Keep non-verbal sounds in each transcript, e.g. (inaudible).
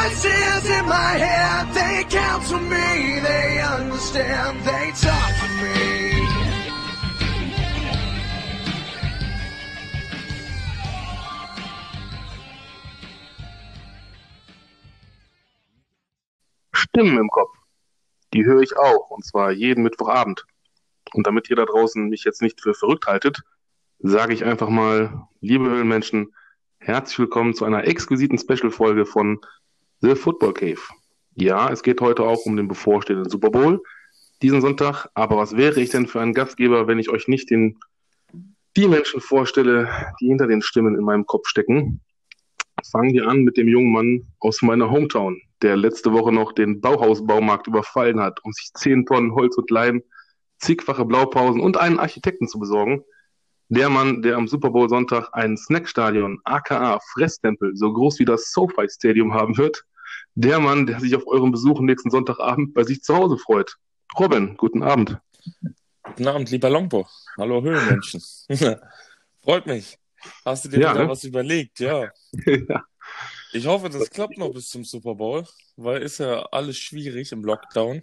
Voices in my head, they counsel me, they understand, they talk to me. Stimmen im Kopf. Die höre ich auch, und zwar jeden Mittwochabend. Und damit ihr da draußen mich jetzt nicht für verrückt haltet, sage ich einfach mal, liebe Höhlenmenschen, herzlich willkommen zu einer exquisiten Special-Folge von The Football Cave. Ja, es geht heute auch um den bevorstehenden Super Bowl diesen Sonntag, aber was wäre ich denn für ein Gastgeber, wenn ich euch nicht den, die Menschen vorstelle, die hinter den Stimmen in meinem Kopf stecken? Fangen wir an mit dem jungen Mann aus meiner Hometown, der letzte Woche noch den Bauhausbaumarkt überfallen hat, um sich zehn Tonnen Holz und Leim, zigfache Blaupausen und einen Architekten zu besorgen. Der Mann, der am Super Bowl Sonntag ein Snackstadion, aka Fresstempel, so groß wie das SoFi Stadium haben wird. Der Mann, der sich auf euren Besuch nächsten Sonntagabend bei sich zu Hause freut. Robin, guten Abend. Guten Abend, lieber Longbo. Hallo Höhlenmenschen. (laughs) Freut mich. Hast du dir Ja, wieder ne? was überlegt? Ja. (laughs) ja, Ich hoffe, das klappt noch bis zum Super Bowl, weil ist ja alles schwierig im Lockdown.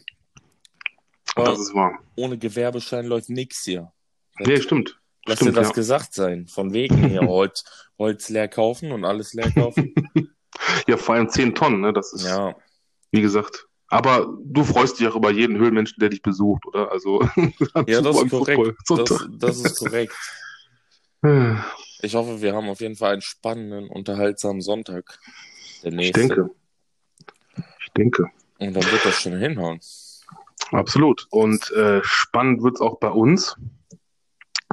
das ist wahr. Ohne Gewerbeschein läuft nichts hier. Nee, stimmt. Lass stimmt, dir das ja. gesagt sein. Von wegen hier (laughs) Holz, Holz leer kaufen und alles leer kaufen. Ja, vor allem zehn Tonnen, ne? Das ist, ja. wie gesagt. Aber du freust dich auch über jeden Höhlenmenschen, der dich besucht, oder? Also, (laughs) ja, das ist korrekt. Das, das ist korrekt. (sighs) Ich hoffe, wir haben auf jeden Fall einen spannenden, unterhaltsamen Sonntag. Der Ich nächste. denke. Ich denke. Und dann wird das schon hinhauen. Absolut. Und äh, spannend wird's auch bei uns.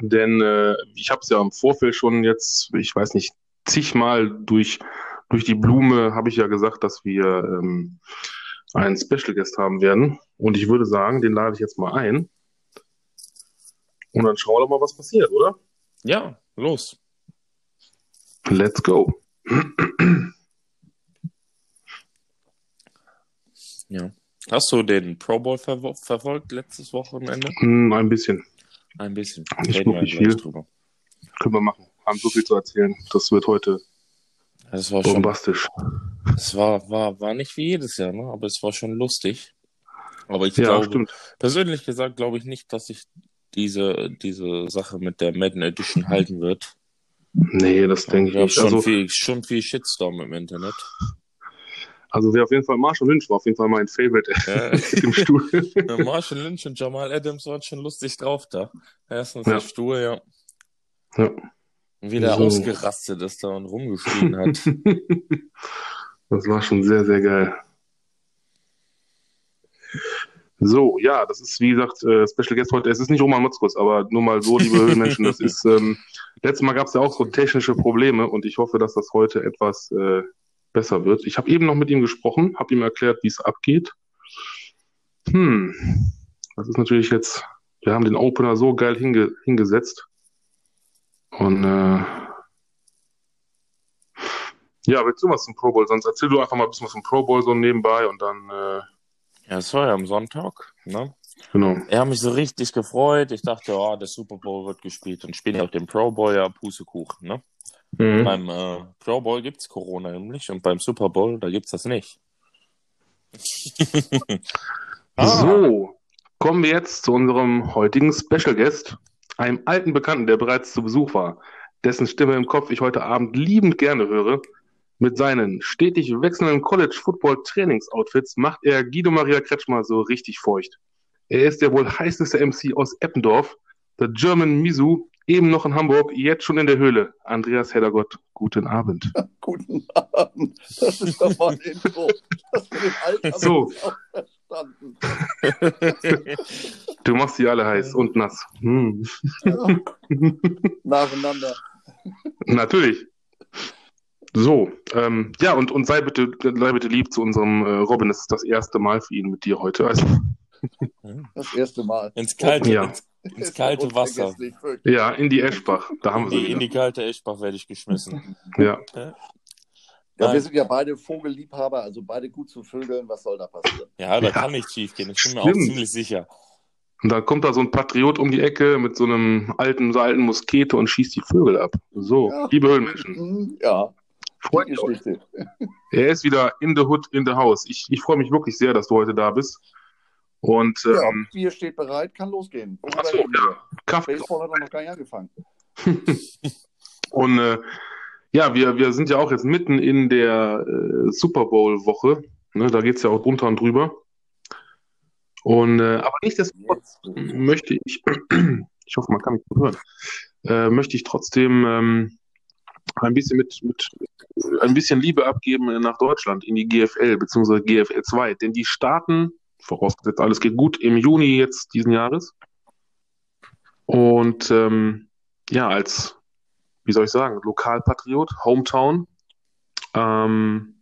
Denn äh, ich habe es ja im Vorfeld schon jetzt, ich weiß nicht, zigmal durch, durch die Blume habe ich ja gesagt, dass wir ähm, einen Special Guest haben werden. Und ich würde sagen, den lade ich jetzt mal ein. Und dann schauen wir doch mal, was passiert, oder? Ja, los. Let's go. Ja. Hast du den Pro Bowl verwo- verfolgt letztes Wochenende? Hm, ein bisschen. Ein bisschen. Nicht wirklich viel. drüber. Können wir machen. Haben so viel zu erzählen. Das wird heute Das war schon, bombastisch. es war, war, war nicht wie jedes Jahr, ne? aber es war schon lustig. Aber ich Ja, glaube, stimmt. persönlich gesagt, glaube ich nicht, dass sich diese, diese Sache mit der Madden Edition halten wird. Nee, das denke ich nicht. schon, Also, viel, schon viel Shitstorm im Internet. Also wer auf jeden Fall Marshall Lynch war auf jeden Fall mein Favorite Ja. (laughs) im Stuhl. (laughs) Ja, Marshall Lynch und Jamal Adams waren schon lustig drauf da. Erstens Ja. der Stuhl, ja. Ja. Wie der So. ausgerastet ist da und rumgeschrien (laughs) hat. Das war schon sehr, sehr geil. So, ja, das ist wie gesagt äh, Special Guest heute. Es ist nicht Roman Motzkos, aber nur mal so, liebe Höhenmenschen, das ist, (laughs) ähm, letztes Mal gab es ja auch so technische Probleme und ich hoffe, dass das heute etwas äh, besser wird. Ich habe eben noch mit ihm gesprochen, habe ihm erklärt, wie es abgeht. Hm, das ist natürlich jetzt, wir haben den Opener so geil hinge hingesetzt. Und äh, ja, willst du was zum Pro Bowl? Sonst erzähl du einfach mal ein bisschen was zum Pro Bowl so nebenbei und dann, äh, Ja, es war ja am Sonntag, ne? genau. Ich habe mich so richtig gefreut. Ich dachte, oh, der Super Bowl wird gespielt und spielen ja auch den Pro Bowl, ja, Pustekuchen, ne? Mhm. Beim äh, Pro Bowl gibt's Corona nämlich und beim Super Bowl, da gibt's das nicht. (laughs) (laughs) Ah. So, kommen wir jetzt zu unserem heutigen Special Guest, einem alten Bekannten, der bereits zu Besuch war, dessen Stimme im Kopf ich heute Abend liebend gerne höre. Mit seinen stetig wechselnden College-Football-Trainingsoutfits macht er Guido Maria Kretschmer so richtig feucht. Er ist der wohl heißeste MC aus Eppendorf, der German Misu, eben noch in Hamburg, jetzt schon in der Höhle. Andreas Heddergott, guten Abend. (laughs) Guten Abend. Das ist doch mal ein Intro. Das mit dem Alter So. hab ich auch verstanden. Du machst die alle heiß und nass. Hm. Ja. (laughs) Nacheinander. Natürlich. So, ähm, ja, und, und sei bitte, sei bitte lieb zu unserem äh, Robin. Es ist das erste Mal für ihn mit dir heute. Also, Das erste Mal. ins kalte, Ja. ins, (laughs) ins kalte Wasser. Ja, in die Eschbach. Da haben In wir die, sie in die kalte Eschbach werde ich geschmissen. (laughs) Ja, Ja, Nein. wir sind ja beide Vogelliebhaber, also beide gut zu vögeln. Was soll da passieren? Ja, da Ja. kann nicht schief gehen. Ich bin mir auch Stimmt. ziemlich sicher. und dann kommt da so ein Patriot um die Ecke mit so einem alten, so alten Muskete und schießt die Vögel ab. So, Ja. liebe Höhlenmenschen, Hm, Ja, Freut mich. Er ist wieder in the hood, in the house. Ich, ich freue mich wirklich sehr, dass du heute da bist. Und Ja, ähm, Bier steht bereit, kann losgehen. Wo ach wir so, hin? ja, Kaffee. Baseball hat er noch gar nicht angefangen. (laughs) Und äh, ja, wir, wir sind ja auch jetzt mitten in der äh, Super Bowl-Woche. Ne, da geht's ja auch drunter und drüber. Und äh, aber nichtsdestotrotz Jetzt. möchte ich, (clears throat) ich hoffe, man kann mich gut hören, äh, möchte ich trotzdem ähm, ein bisschen mit, mit ein bisschen Liebe abgeben nach Deutschland in die GFL bzw. GFL 2, denn die starten, vorausgesetzt alles geht gut, im Juni jetzt diesen Jahres. Und ähm, ja, als, wie soll ich sagen, Lokalpatriot, Hometown, ähm,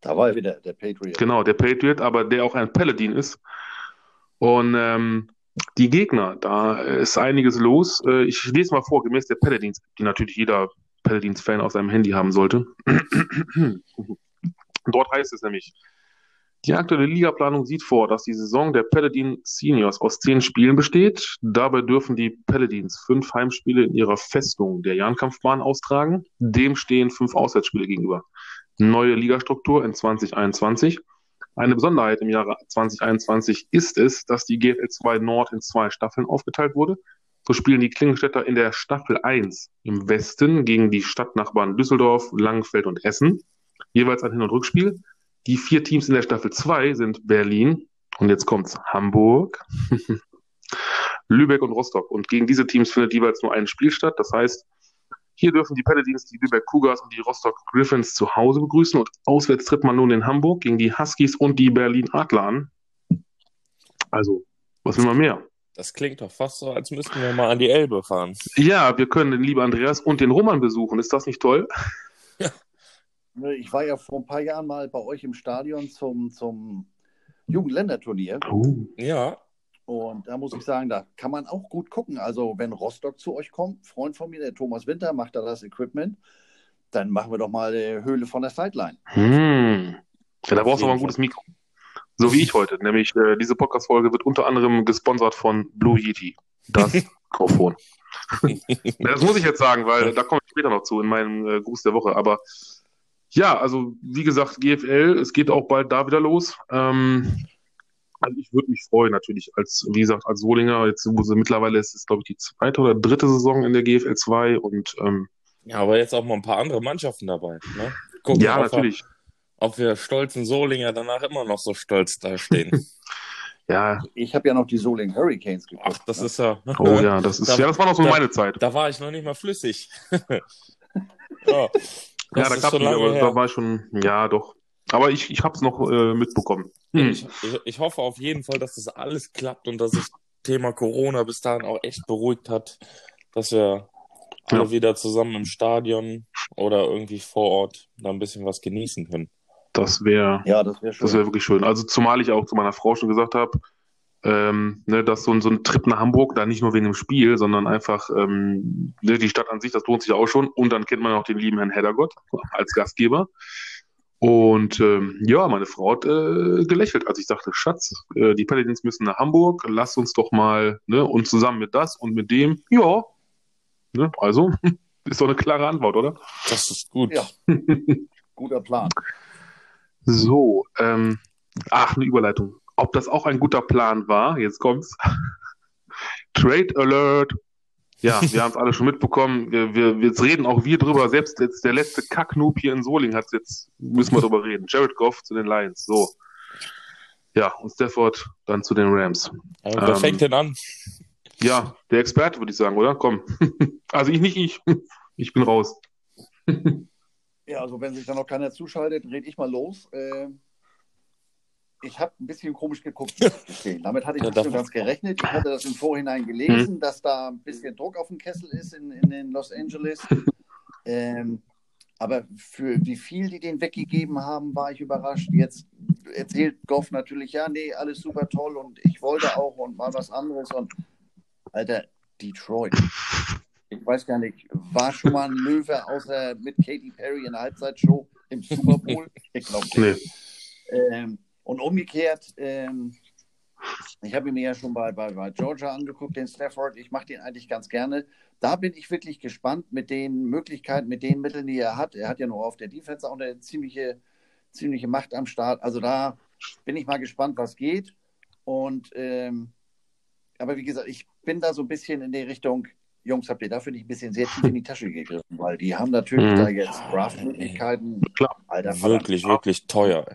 Da war er wieder, der Patriot. Genau, der Patriot, aber der auch ein Paladin ist. Und ähm, die Gegner, da ist einiges los. Äh, Ich lese mal vor, gemäß der Paladins, die natürlich jeder Paladins-Fan auf seinem Handy haben sollte. (clears throat) Dort heißt es nämlich, die aktuelle Ligaplanung sieht vor, dass die Saison der Paladin Seniors aus zehn Spielen besteht. Dabei dürfen die Paladins fünf Heimspiele in ihrer Festung der Jahnkampfbahn austragen. Dem stehen fünf Auswärtsspiele gegenüber. Neue Ligastruktur in 2021. Eine Besonderheit im Jahre 2021 ist es, dass die GFL 2 Nord in zwei Staffeln aufgeteilt wurde. So spielen die Klingenstädter in der Staffel 1 im Westen gegen die Stadtnachbarn Düsseldorf, Langenfeld und Essen. Jeweils ein Hin- und Rückspiel. Die vier Teams in der Staffel 2 sind Berlin und jetzt kommt's Hamburg, (laughs) Lübeck und Rostock. Und gegen diese Teams findet jeweils nur ein Spiel statt. Das heißt, hier dürfen die Paladins die Lübeck Cougars und die Rostock Griffins zu Hause begrüßen und auswärts tritt man nun in Hamburg gegen die Huskies und die Berlin Adler an. Also, was will man mehr? Das klingt doch fast so, als müssten wir mal an die Elbe fahren. Ja, wir können den lieben Andreas und den Roman besuchen. Ist das nicht toll? Ne, (laughs) Ich war ja vor ein paar Jahren mal bei euch im Stadion zum, zum Jugendländerturnier. Oh. Ja, Und da muss ich sagen, da kann man auch gut gucken. Also, wenn Rostock zu euch kommt, Freund von mir, der Thomas Winter, macht da das Equipment, dann machen wir doch mal die Höhle von der Sideline. Hm. Ja, da brauchst du aber ein gutes Mikro. So wie ich heute. Nämlich, äh, diese Podcast-Folge wird unter anderem gesponsert von Blue Yeti. Das (laughs) Mikrofon. (laughs) das muss ich jetzt sagen, weil da komme ich später noch zu in meinem äh, Gruß der Woche. Aber ja, also wie gesagt, GFL, es geht auch bald da wieder los. Ähm, also ich würde mich freuen, natürlich, als, wie gesagt, als Solinger, jetzt wo sie mittlerweile ist es, glaube ich, die zweite oder dritte Saison in der GFL 2 und ähm, ja, aber jetzt auch mal ein paar andere Mannschaften dabei. Ne? Gucken, ja, ob natürlich. Wir, ob wir stolzen Solinger danach immer noch so stolz dastehen. (laughs) Ja, Ich habe ja noch die Soling Hurricanes geguckt. Ach, das ist ja. oh ja, das ist, Da- ja, das war noch so da- meine Zeit. Da war ich noch nicht mal flüssig. (laughs) (laughs) ja, Ja, das da ist gab es aber da war ich schon, ja, doch. Aber ich, ich habe es noch äh, mitbekommen. Hm. Ich, ich, ich hoffe auf jeden Fall, dass das alles klappt und dass sich Thema Corona bis dahin auch echt beruhigt hat, dass wir alle Ja. wieder zusammen im Stadion oder irgendwie vor Ort da ein bisschen was genießen können. Das wäre Ja, das wäre schön. das wäre wirklich schön. Also zumal ich auch zu meiner Frau schon gesagt habe, ähm, ne, dass so ein, so ein Trip nach Hamburg, da nicht nur wegen dem Spiel, sondern einfach ähm, ne, die Stadt an sich, das lohnt sich auch schon. Und dann kennt man auch den lieben Herrn Heddergott als Gastgeber. Und ähm, ja, meine Frau hat äh, gelächelt, als ich sagte, Schatz, äh, die Paladins müssen nach Hamburg, lass uns doch mal, ne, und zusammen mit das und mit dem, ja, ne, also, (laughs) ist doch eine klare Antwort, oder? Das ist gut. Ja. Guter Plan. So, ähm, ach, eine Überleitung. Ob das auch ein guter Plan war, jetzt kommt's. Trade Alert. Ja, wir (laughs) haben es alle schon mitbekommen. Wir, wir, jetzt reden auch wir drüber. Selbst jetzt der letzte Kacknoob hier in Soling hat jetzt, müssen wir drüber (laughs) reden. Jared Goff zu den Lions. So. Ja, und Stafford dann zu den Rams. Wer Ähm, fängt denn an? Ja, der Experte würde ich sagen, oder? Komm. (laughs) Also ich nicht ich. Ich bin raus. Ja, also wenn sich da noch keiner zuschaltet, rede ich mal los. Äh, ich habe ein bisschen komisch geguckt. (laughs) Damit hatte ich Ja, nicht so davon- ganz gerechnet. Ich hatte das im Vorhinein gelesen, dass da ein bisschen Druck auf dem Kessel ist in, in, in Los Angeles. (laughs) Ähm, aber für wie viel die den weggegeben haben, war ich überrascht. Jetzt erzählt Goff natürlich, ja, nee, alles super toll und ich wollte auch und mal was anderes. Und Alter, Detroit. Ich weiß gar nicht, war schon mal ein Löwe außer mit Katy Perry in der Halbzeitshow im Super Bowl? (laughs) Ich glaube nicht. Nee. Ähm, und umgekehrt, ähm, Ich habe ihn mir ja schon bei, bei, bei Georgia angeguckt, den Stafford. Ich mache den eigentlich ganz gerne. Da bin ich wirklich gespannt mit den Möglichkeiten, mit den Mitteln, die er hat. Er hat ja nur auf der Defense auch eine ziemliche, ziemliche Macht am Start. Also da bin ich mal gespannt, was geht. Und ähm, aber wie gesagt, ich bin da so ein bisschen in die Richtung, Jungs, habt ihr dafür nicht ein bisschen sehr tief in die Tasche gegriffen, weil die haben natürlich Mhm. da jetzt Draft-Möglichkeiten. Klar. Alter. Wirklich, wirklich teuer.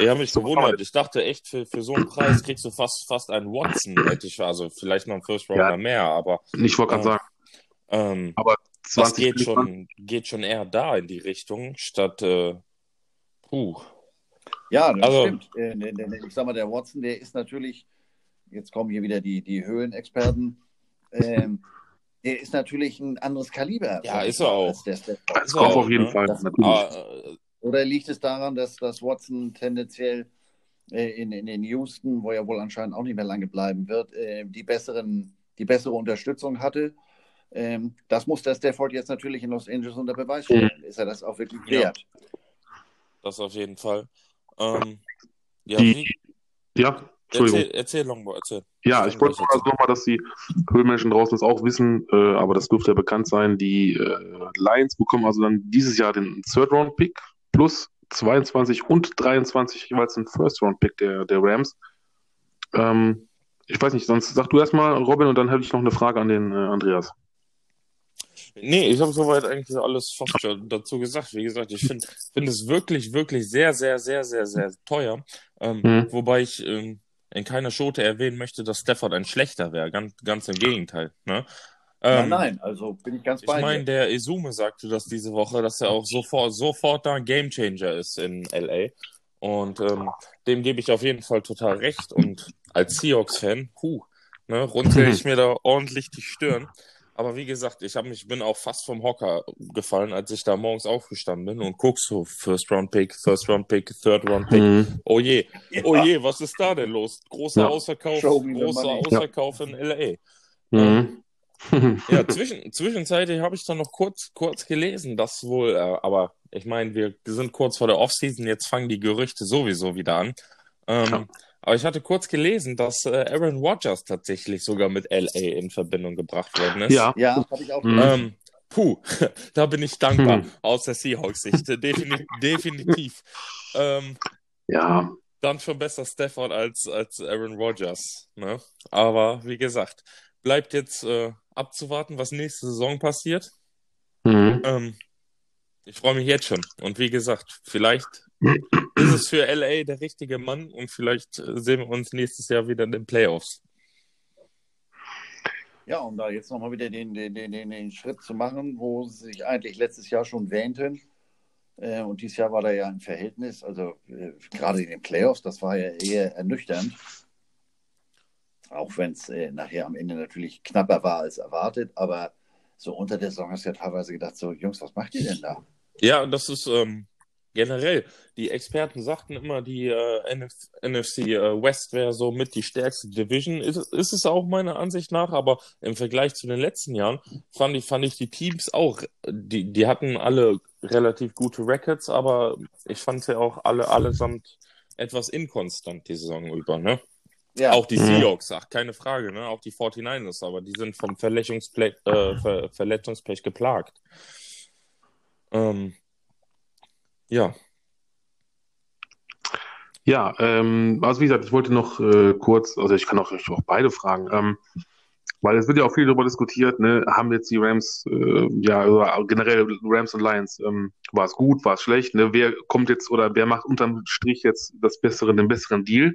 Ich habe mich gewundert. Ich dachte echt, für, für so einen Preis kriegst du fast, fast einen Watson. Hätte ich, also vielleicht noch einen First Rounder Ja. mehr, aber Ich wollte gerade Ja. sagen, ähm, aber das 20 geht Millionen- schon, geht schon eher da in die Richtung, statt, äh, puh. Ja, das Also- stimmt. Äh, ne, ne, ne, ich sag mal, der Watson, der ist natürlich, jetzt kommen hier wieder die, die Höhlenexperten, ähm, der ist natürlich ein anderes Kaliber. Ja, ist er auch. als der Kopf auch, auf jeden ne? Fall. Das- natürlich. Äh, Oder liegt es daran, dass, dass Watson tendenziell äh, in, in, in Houston, wo er wohl anscheinend auch nicht mehr lange bleiben wird, äh, die, besseren, die bessere Unterstützung hatte? Ähm, das muss der Stafford jetzt natürlich in Los Angeles unter Beweis stellen. Ist er das auch wirklich Ja. wert? das auf jeden Fall. Ähm, ja, Die- wie, Ja, Entschuldigung. erzähl, erzähl, Longbow, erzähl. Ja, ich wollte also nochmal, dass die Höhlenmenschen draußen das auch wissen, äh, aber das dürfte ja bekannt sein. Die äh, Lions bekommen also dann dieses Jahr den Third-Round-Pick plus 22 und 23 jeweils den First-Round-Pick der, der Rams. Ähm, ich weiß nicht, sonst sag du erstmal, Robin, und dann hätte ich noch eine Frage an den äh, Andreas. Nee, ich habe soweit eigentlich alles fast schon dazu gesagt. Wie gesagt, ich finde find es wirklich, wirklich sehr, sehr, sehr, sehr, sehr teuer. Ähm, Mhm. Wobei ich ähm, in keiner Schote erwähnen möchte, dass Stafford ein schlechter wäre. Ganz, ganz im Gegenteil. Ne? nein, Ähm, nein, also bin ich ganz Ich bei meine, dir. der Izume sagte das diese Woche, dass er auch sofort, sofort da ein Gamechanger ist in LA. Und ähm, dem gebe ich auf jeden Fall total recht. Und als Seahawks-Fan, puh, ne, runzel (laughs) ich mir da ordentlich die Stirn. Aber wie gesagt, ich hab mich, bin auch fast vom Hocker gefallen, als ich da morgens aufgestanden bin und guck so, First Round Pick, First Round Pick, Third Round Pick. Mhm. Oh je, Ja. oh je, was ist da denn los? Großer Ja. Ausverkauf, großer. Ausverkauf in LA. Mhm. (laughs) Ja, zwischen, zwischenzeitlich habe ich dann noch kurz, kurz gelesen, dass wohl, äh, aber ich meine, wir sind kurz vor der Offseason, jetzt fangen die Gerüchte sowieso wieder an. Ähm, Ja. Aber ich hatte kurz gelesen, dass äh, Aaron Rodgers tatsächlich sogar mit LA in Verbindung gebracht worden ist. ja, Ja, habe ich auch Mhm. gelesen. Ähm, puh, (laughs) da bin ich dankbar Hm. aus der Seahawks-Sicht. (laughs) Defini definitiv. Ähm, ja, dann schon besser Stafford als, als Aaron Rodgers. Ne? Aber wie gesagt, bleibt jetzt äh, abzuwarten, was nächste Saison passiert. mhm. Ähm, ich freue mich jetzt schon. Und wie gesagt, vielleicht ist es für LA der richtige Mann und vielleicht äh, sehen wir uns nächstes Jahr wieder in den Playoffs. Ja, um da jetzt nochmal wieder den, den, den, den, den Schritt zu machen, wo sie sich eigentlich letztes Jahr schon wähnten. Äh, und dieses Jahr war da ja ein Verhältnis, also äh, gerade in den Playoffs, das war ja eher ernüchternd. Auch wenn es äh, nachher am Ende natürlich knapper war als erwartet, aber so unter der Saison hast du ja teilweise gedacht, so Jungs, was macht ihr denn da? Ja, das ist ähm, generell. Die Experten sagten immer, die äh, NF NFC äh, West wäre so mit die stärkste Division. Ist, ist es auch meiner Ansicht nach, aber im Vergleich zu den letzten Jahren fand ich, fand ich die Teams auch, die, die hatten alle relativ gute Records, aber ich fand sie auch alle allesamt etwas inkonstant die Saison über, ne? Ja, Auch die Mhm. Seahawks, ach, keine Frage, ne? Auch die 49ers, aber die sind vom äh, Ver Verletzungspech geplagt. Ähm, ja, Ja, ähm, also wie gesagt, ich wollte noch äh, kurz, also ich kann auch, auch beide fragen, ähm, weil es wird ja auch viel darüber diskutiert, ne, haben jetzt die Rams, äh, ja, oder generell Rams und Lions, ähm, war es gut, war es schlecht, ne, wer kommt jetzt oder wer macht unterm Strich jetzt das bessere, den besseren Deal?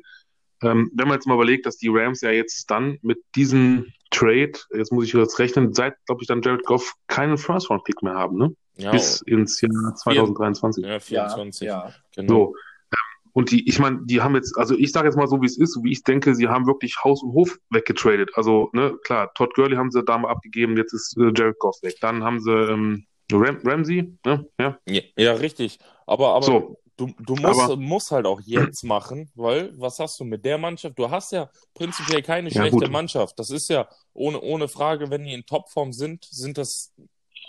Ähm, wenn man jetzt mal überlegt, dass die Rams ja jetzt dann mit diesem Trade, jetzt muss ich jetzt rechnen, seit, glaube ich, dann Jared Goff keinen First-Round-Pick mehr haben, ne? Ja, Bis ins Jahr 2023. ja, ja, 24, ja. genau. So. Ähm, Und die, ich meine, die haben jetzt, also ich sage jetzt mal so, wie es ist, so wie ich denke, sie haben wirklich Haus und Hof weggetradet. Also, ne, klar, Todd Gurley haben sie da mal abgegeben, jetzt ist äh, Jared Goff weg. Dann haben sie ähm, Ram Ramsey, ne, ja. Ja, ja, richtig. Aber, aber So. du, du musst, Aber- musst halt auch jetzt machen, weil was hast du mit der Mannschaft? Du hast ja prinzipiell keine Ja, schlechte gut. Mannschaft. Das ist ja ohne, ohne Frage, wenn die in Topform sind, sind das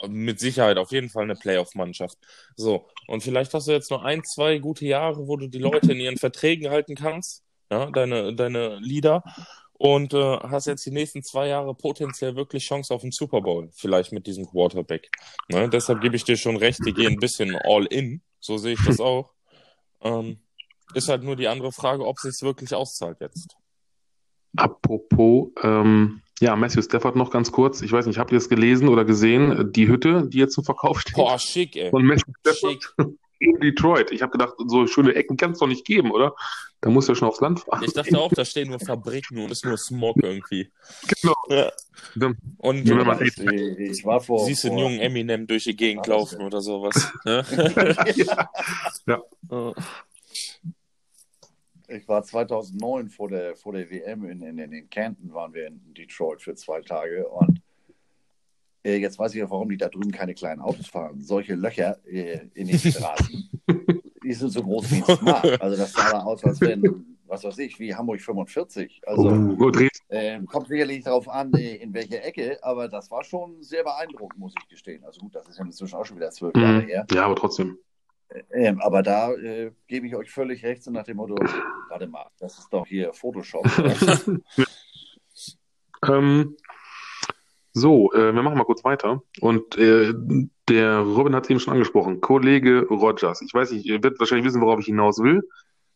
mit Sicherheit auf jeden Fall eine Playoff-Mannschaft. So, und vielleicht hast du jetzt nur ein, zwei gute Jahre, wo du die Leute in ihren Verträgen halten kannst ja, deine, deine Leader und äh, hast jetzt die nächsten zwei Jahre potenziell wirklich Chance auf den Super Bowl, vielleicht mit diesem Quarterback. Ne? Deshalb gebe ich dir schon recht, die gehen ein bisschen all in, so sehe ich das (laughs) auch. Ähm, ist halt nur die andere Frage, ob es sich wirklich auszahlt jetzt. Apropos, ähm, ja, Matthew Stafford noch ganz kurz. Ich weiß nicht, habt ihr es gelesen oder gesehen? Die Hütte, die jetzt zum Verkauf steht. Boah, schick, ey. Von Matthew Stafford Schick. in Detroit. Ich habe gedacht, so schöne Ecken kann es doch nicht geben, oder? Da muss ja schon aufs Land fahren. Ich dachte auch, da stehen nur Fabriken und ist nur Smog irgendwie. Genau. Ja. Und Wenn man äh, Ich, ich war vor. siehst du einen jungen Eminem durch die Gegend laufen oder sowas. Ne? (laughs) Ja. Äh, Ich war 2009 vor der, vor der WM in, in, in Canton, waren wir in Detroit für zwei Tage. Und äh, jetzt weiß ich auch, warum die da drüben keine kleinen Autos fahren. Solche Löcher äh, in den Straßen, (laughs) die sind so groß wie ein Smart. Also das sah da aus, als wenn, was weiß ich, wie Hamburg 45. Also Oh, ähm, kommt sicherlich darauf an, äh, in welcher Ecke, aber das war schon sehr beeindruckend, muss ich gestehen. Also gut, das ist ja inzwischen auch schon wieder zwölf Jahre Mhm. her. Ja, aber trotzdem. Ähm, aber da äh, gebe ich euch völlig recht, so nach dem Motto, warte mal, das ist doch hier Photoshop. (laughs) Ähm, so, äh, wir machen mal kurz weiter. Und äh, der Robin hat es eben schon angesprochen. Kollege Rogers. Ich weiß nicht, ihr werdet wahrscheinlich wissen, worauf ich hinaus will.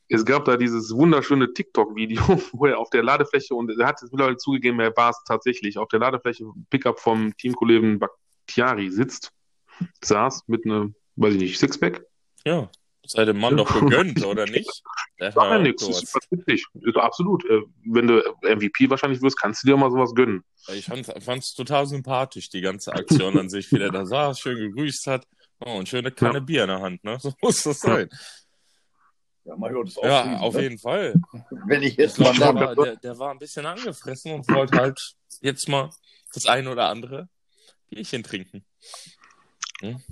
Es gab da dieses wunderschöne TikTok-Video, (laughs) wo er auf der Ladefläche, und er hat es mittlerweile zugegeben, er war es tatsächlich, auf der Ladefläche Pickup vom Teamkollegen Bakhtiari sitzt, saß mit einem, weiß ich nicht, Sixpack. Ja, sei dem Mann doch (laughs) gegönnt, oder nicht? Der Sag ja nichts, ist witzig. Ist absolut. Äh, Wenn du MVP wahrscheinlich wirst, kannst du dir mal sowas gönnen. Ich fand es total sympathisch, die ganze Aktion an sich, wie der da saß, schön gegrüßt hat. Oh, und schöne Kanne Ja. Bier in der Hand, ne? (laughs) So muss das sein. Ja, hört es auch Ja, früh, auf ne? jeden Fall. Wenn ich Ich jetzt mal der, war- der, der war ein bisschen angefressen und wollte halt jetzt mal das eine oder andere Bierchen trinken.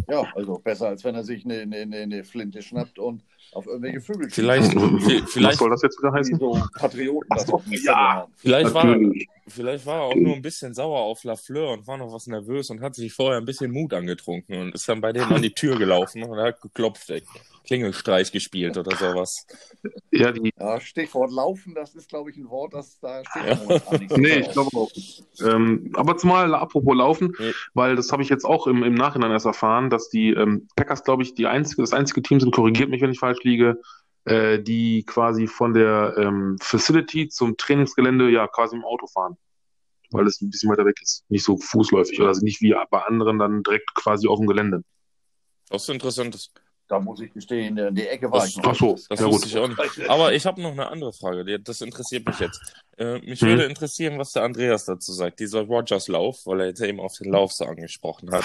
Ja, also besser, als wenn er sich eine, eine, eine- eine Flinte schnappt und auf irgendwelche Vögel Vielleicht, schießt, (laughs) vi- Was vielleicht, soll das jetzt wieder die heißen? so Patrioten so, ja. Vielleicht war, vielleicht war er auch nur ein bisschen sauer auf Lafleur und war noch was nervös und hat sich vorher ein bisschen Mut angetrunken und ist dann bei dem an die Tür gelaufen und hat geklopft, ey. Klingelstreich gespielt oder sowas. Ja, die, Ja, Stichwort Laufen, das ist, glaube ich, ein Wort, das da steht Ja. nicht so (laughs) nee, drauf. ich glaube auch nicht. Ähm, aber zumal, apropos Laufen, Nee. weil das habe ich jetzt auch im, im Nachhinein erst erfahren, dass die ähm, Packers, glaube ich, die einzige, das einzige Team sind, korrigiert mich, wenn ich falsch liege, äh, die quasi von der ähm, Facility zum Trainingsgelände ja quasi im Auto fahren. Weil es ein bisschen weiter weg ist. Nicht so fußläufig oder nicht wie bei anderen dann direkt quasi auf dem Gelände. Was Interessantes. Da muss ich gestehen, in die Ecke war Das- ich noch. ach so, Das Ja, wusste gut. ich auch nicht. Aber ich habe noch eine andere Frage. Das interessiert mich jetzt. Äh, mich Mhm. würde interessieren, was der Andreas dazu sagt. Dieser Rogers Lauf, weil er jetzt eben auf den Lauf so angesprochen hat.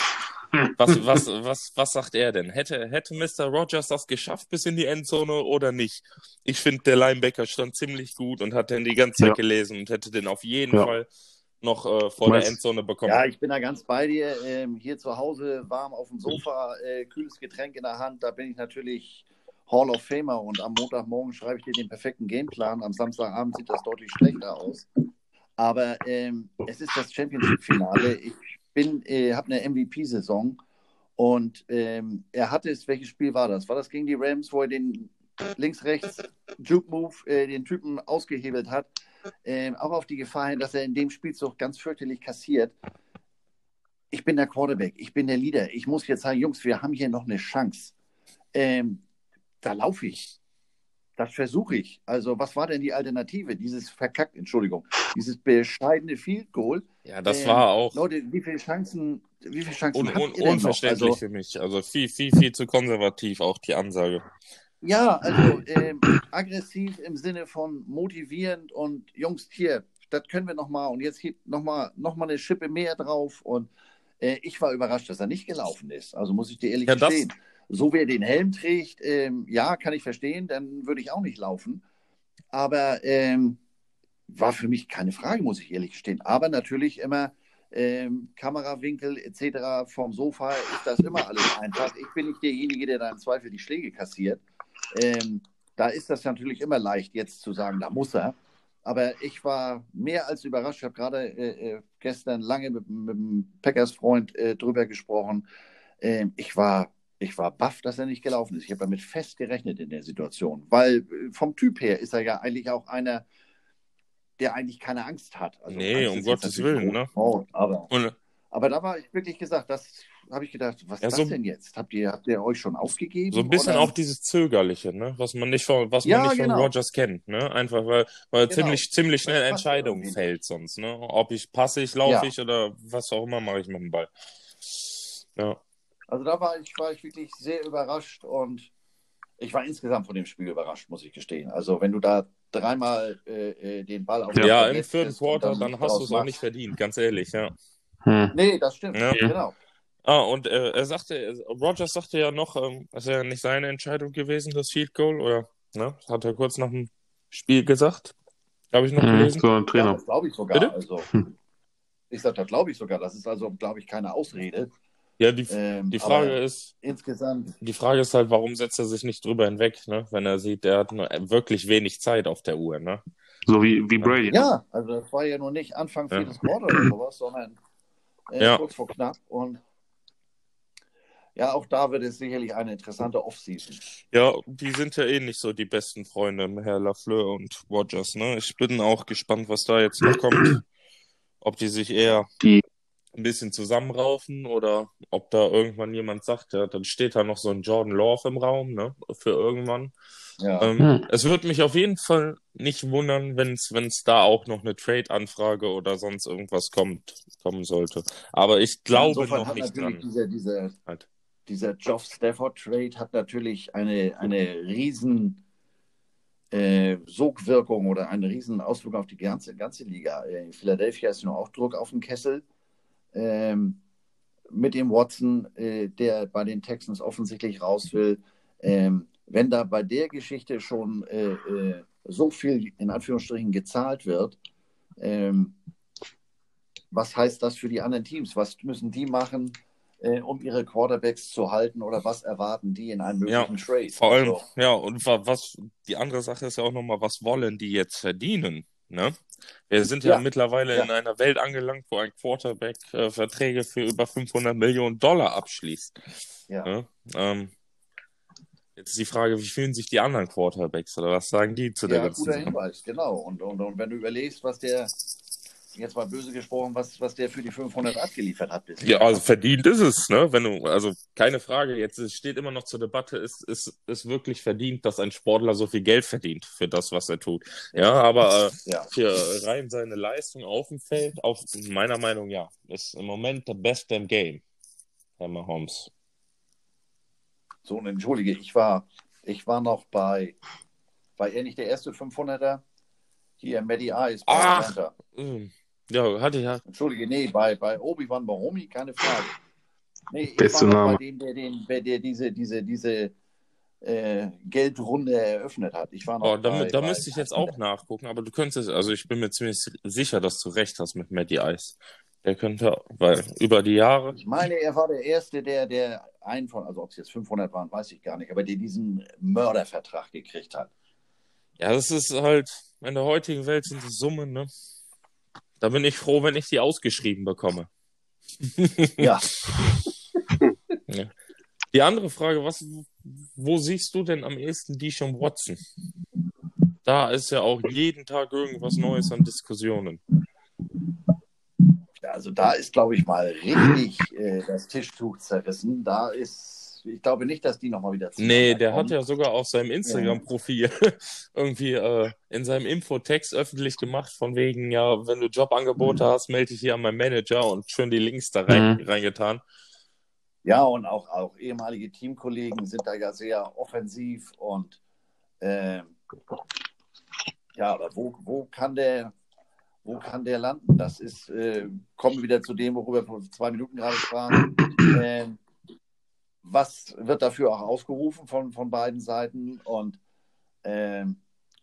Was, was, was, was sagt er denn? Hätte, hätte Mr. Rogers das geschafft bis in die Endzone oder nicht? Ich finde, der Linebacker stand ziemlich gut und hat den die ganze Zeit Ja. gelesen und hätte den auf jeden Ja. Fall noch äh, vor Meinst- der Endzone bekommen. Ja, ich bin da ganz bei dir. Ähm, hier zu Hause warm auf dem Sofa, äh, kühles Getränk in der Hand. Da bin ich natürlich Hall of Famer und am Montagmorgen schreibe ich dir den perfekten Gameplan. Am Samstagabend sieht das deutlich schlechter aus. Aber ähm, es ist das Championship-Finale. Ich bin, äh, habe eine MVP-Saison und ähm, er hatte es. Welches Spiel war das? War das gegen die Rams, wo er den links-rechts Juke-Move, äh, den Typen ausgehebelt hat? Ähm, auch auf die Gefahr hin, dass er in dem Spielzug ganz fürchterlich kassiert. Ich bin der Quarterback, ich bin der Leader. Ich muss jetzt sagen, Jungs, wir haben hier noch eine Chance. Ähm, da laufe ich. Das versuche ich. Also, was war denn die Alternative? Dieses verkackt, Entschuldigung, dieses bescheidene Field Goal. Ja, das Ähm, war auch Leute, wie viele Chancen, wie viele Chancen un habt un ihr denn noch? unverständlich Also, für mich. Also viel, viel, viel zu konservativ auch die Ansage. Ja, also ähm, aggressiv im Sinne von motivierend und Jungs, hier, das können wir nochmal und jetzt hier nochmal noch mal eine Schippe mehr drauf. Und äh, ich war überrascht, dass er nicht gelaufen ist. Also muss ich dir ehrlich Ja, gestehen. So wer den Helm trägt, ähm, ja, kann ich verstehen, dann würde ich auch nicht laufen. Aber ähm, war für mich keine Frage, muss ich ehrlich gestehen. Aber natürlich immer ähm, Kamerawinkel etc. vom Sofa ist das immer alles einfach. Ich bin nicht derjenige, der da im Zweifel die Schläge kassiert. Ähm, da ist das natürlich immer leicht, jetzt zu sagen, da muss er. Aber ich war mehr als überrascht. Ich habe gerade äh, äh, gestern lange mit, mit einem Packers-Freund äh, drüber gesprochen. Ähm, ich war ich war baff, dass er nicht gelaufen ist. Ich habe damit fest gerechnet in der Situation, weil äh, vom Typ her ist er ja eigentlich auch einer, der eigentlich keine Angst hat. Also Nee, Angst um Gottes Willen, ne? Mord, aber, Und, aber da war ich wirklich gesagt, das habe ich gedacht, was Ja, ist so- das denn jetzt? Habt ihr, habt ihr euch schon aufgegeben? so ein bisschen oder? auch dieses Zögerliche, ne? was man nicht von, was Ja, man nicht genau. von Rogers kennt. Ne? Einfach weil, weil Genau. ziemlich, ziemlich schnell Entscheidungen fällt sonst. Ne? Ob ich passe ich, laufe Ja. ich oder was auch immer mache ich mit dem Ball. Ja. Also da war ich, war ich wirklich sehr überrascht und ich war insgesamt von dem Spiel überrascht, muss ich gestehen. Also wenn du da dreimal äh, äh, den Ball auf Ja, im vierten Quarter, dann nichts hast du es auch nicht verdient, ganz ehrlich, ja. Hm. Nee, das stimmt. Ja. Genau. Ah, und äh, er sagte, Rogers sagte ja noch, ähm, das wäre nicht seine Entscheidung gewesen, das Field Goal, oder? Ne? Hat er kurz nach dem Spiel gesagt. Habe ich noch Hm. gelesen. So ein Ja, Trainer. das glaube ich sogar. Bitte? Also, Hm. ich sage, das glaube ich sogar. Das ist also, glaube ich, keine Ausrede. Ja, die, Ähm, die Frage ist, insgesamt, die Frage ist halt, warum setzt er sich nicht drüber hinweg, ne? Wenn er sieht, er hat nur wirklich wenig Zeit auf der Uhr, ne? So wie, wie Brady. ja, also das war ja nur nicht Anfang Ja. viertes Quarter oder sowas, sondern äh, Ja. kurz vor knapp. Und ja, auch da wird es sicherlich eine interessante Offseason. Ja, die sind ja eh nicht so die besten Freunde, Herr Lafleur und Rogers, ne? Ich bin auch gespannt, was da jetzt noch kommt. Ob die sich eher Die- ein bisschen zusammenraufen oder ob da irgendwann jemand sagt, ja, dann steht da noch so ein Jordan Love im Raum, ne? Für irgendwann. Ja. Ähm, Hm. Es würde mich auf jeden Fall nicht wundern, wenn es da auch noch eine Trade-Anfrage oder sonst irgendwas kommt, kommen sollte. Aber ich glaube noch hat nicht dran. Dieser, dieser, Halt. Dieser Geoff Stafford Trade hat natürlich eine, eine riesen äh, Sogwirkung oder eine riesen Auswirkung auf die ganze, ganze Liga. Äh, In Philadelphia ist nur auch Druck auf dem Kessel. Ähm, mit dem Watson, äh, der bei den Texans offensichtlich raus will. Ähm, wenn da bei der Geschichte schon äh, äh, so viel in Anführungsstrichen gezahlt wird, ähm, was heißt das für die anderen Teams? Was müssen die machen, äh, um ihre Quarterbacks zu halten oder was erwarten die in einem möglichen Trade? Vor allem, Also, ja, und wa- was, die andere Sache ist ja auch nochmal, was wollen die jetzt verdienen? Ne? Wir sind ja, Ja. mittlerweile Ja. in einer Welt angelangt, wo ein Quarterback äh, Verträge für über 500 Millionen Dollar abschließt. ja. Ne? Ähm, jetzt ist die Frage, wie fühlen sich die anderen Quarterbacks oder was sagen die zu der Ja, ganzen guter? Hinweis, genau. Und, und, und wenn du überlegst, was der, jetzt mal böse gesprochen, was, was der für die 500 abgeliefert hat bisher. Ja, also verdient ist es, ne? Wenn du, also keine Frage, jetzt es steht immer noch zur Debatte, ist ist ist wirklich verdient, dass ein Sportler so viel Geld verdient für das, was er tut. Ja, aber äh, (laughs) Ja. für rein seine Leistung auf dem Feld, auf meiner Meinung ja, ist im Moment der Beste im Game, Herr Mahomes. So, und entschuldige, ich war, ich war noch bei, war er nicht der erste 500er? Hier, Maddie Ice Ach. Atlanta. Ja, hatte ich ja. Entschuldige, nee, bei, bei Obi-Wan Baromi, keine Frage. Nee, ich Beste war noch Name. bei dem, der, den, der, der diese, diese, diese äh, Geldrunde eröffnet hat. Ich war noch Oh, da, bei, da bei, müsste ich jetzt auch nachgucken, aber du könntest, also ich bin mir ziemlich sicher, dass du recht hast mit Matty Ice. Der könnte, weil über die Jahre, Ich meine, er war der Erste, der, der einen von, also ob es jetzt 500 waren, weiß ich gar nicht, aber der diesen Mördervertrag gekriegt hat. ja, das ist halt, in der heutigen Welt sind es Summen, ne? Da bin ich froh, wenn ich die ausgeschrieben bekomme. (laughs) (laughs) Ja, Die andere Frage, was, wo siehst du denn am ehesten die schon Watson? Da ist ja auch jeden Tag irgendwas Neues an Diskussionen. also da ist, glaube ich, mal richtig äh, das Tischtuch zerrissen. Da ist, ich glaube nicht, dass die nochmal wieder Nee, der hat ja sogar auf seinem Instagram-Profil (laughs) irgendwie äh, in seinem Infotext öffentlich gemacht, von wegen, ja, wenn du Jobangebote hast, melde dich hier an meinen Manager und schön die Links da rein, Mhm. reingetan. Ja, und auch, auch ehemalige Teamkollegen sind da ja sehr offensiv und ähm, ja, aber wo, wo kann der, wo kann der landen? Das ist, äh, kommen wir wieder zu dem, worüber wir vor zwei Minuten gerade sprachen. Ähm, was wird dafür auch ausgerufen von, von beiden Seiten? Und ähm,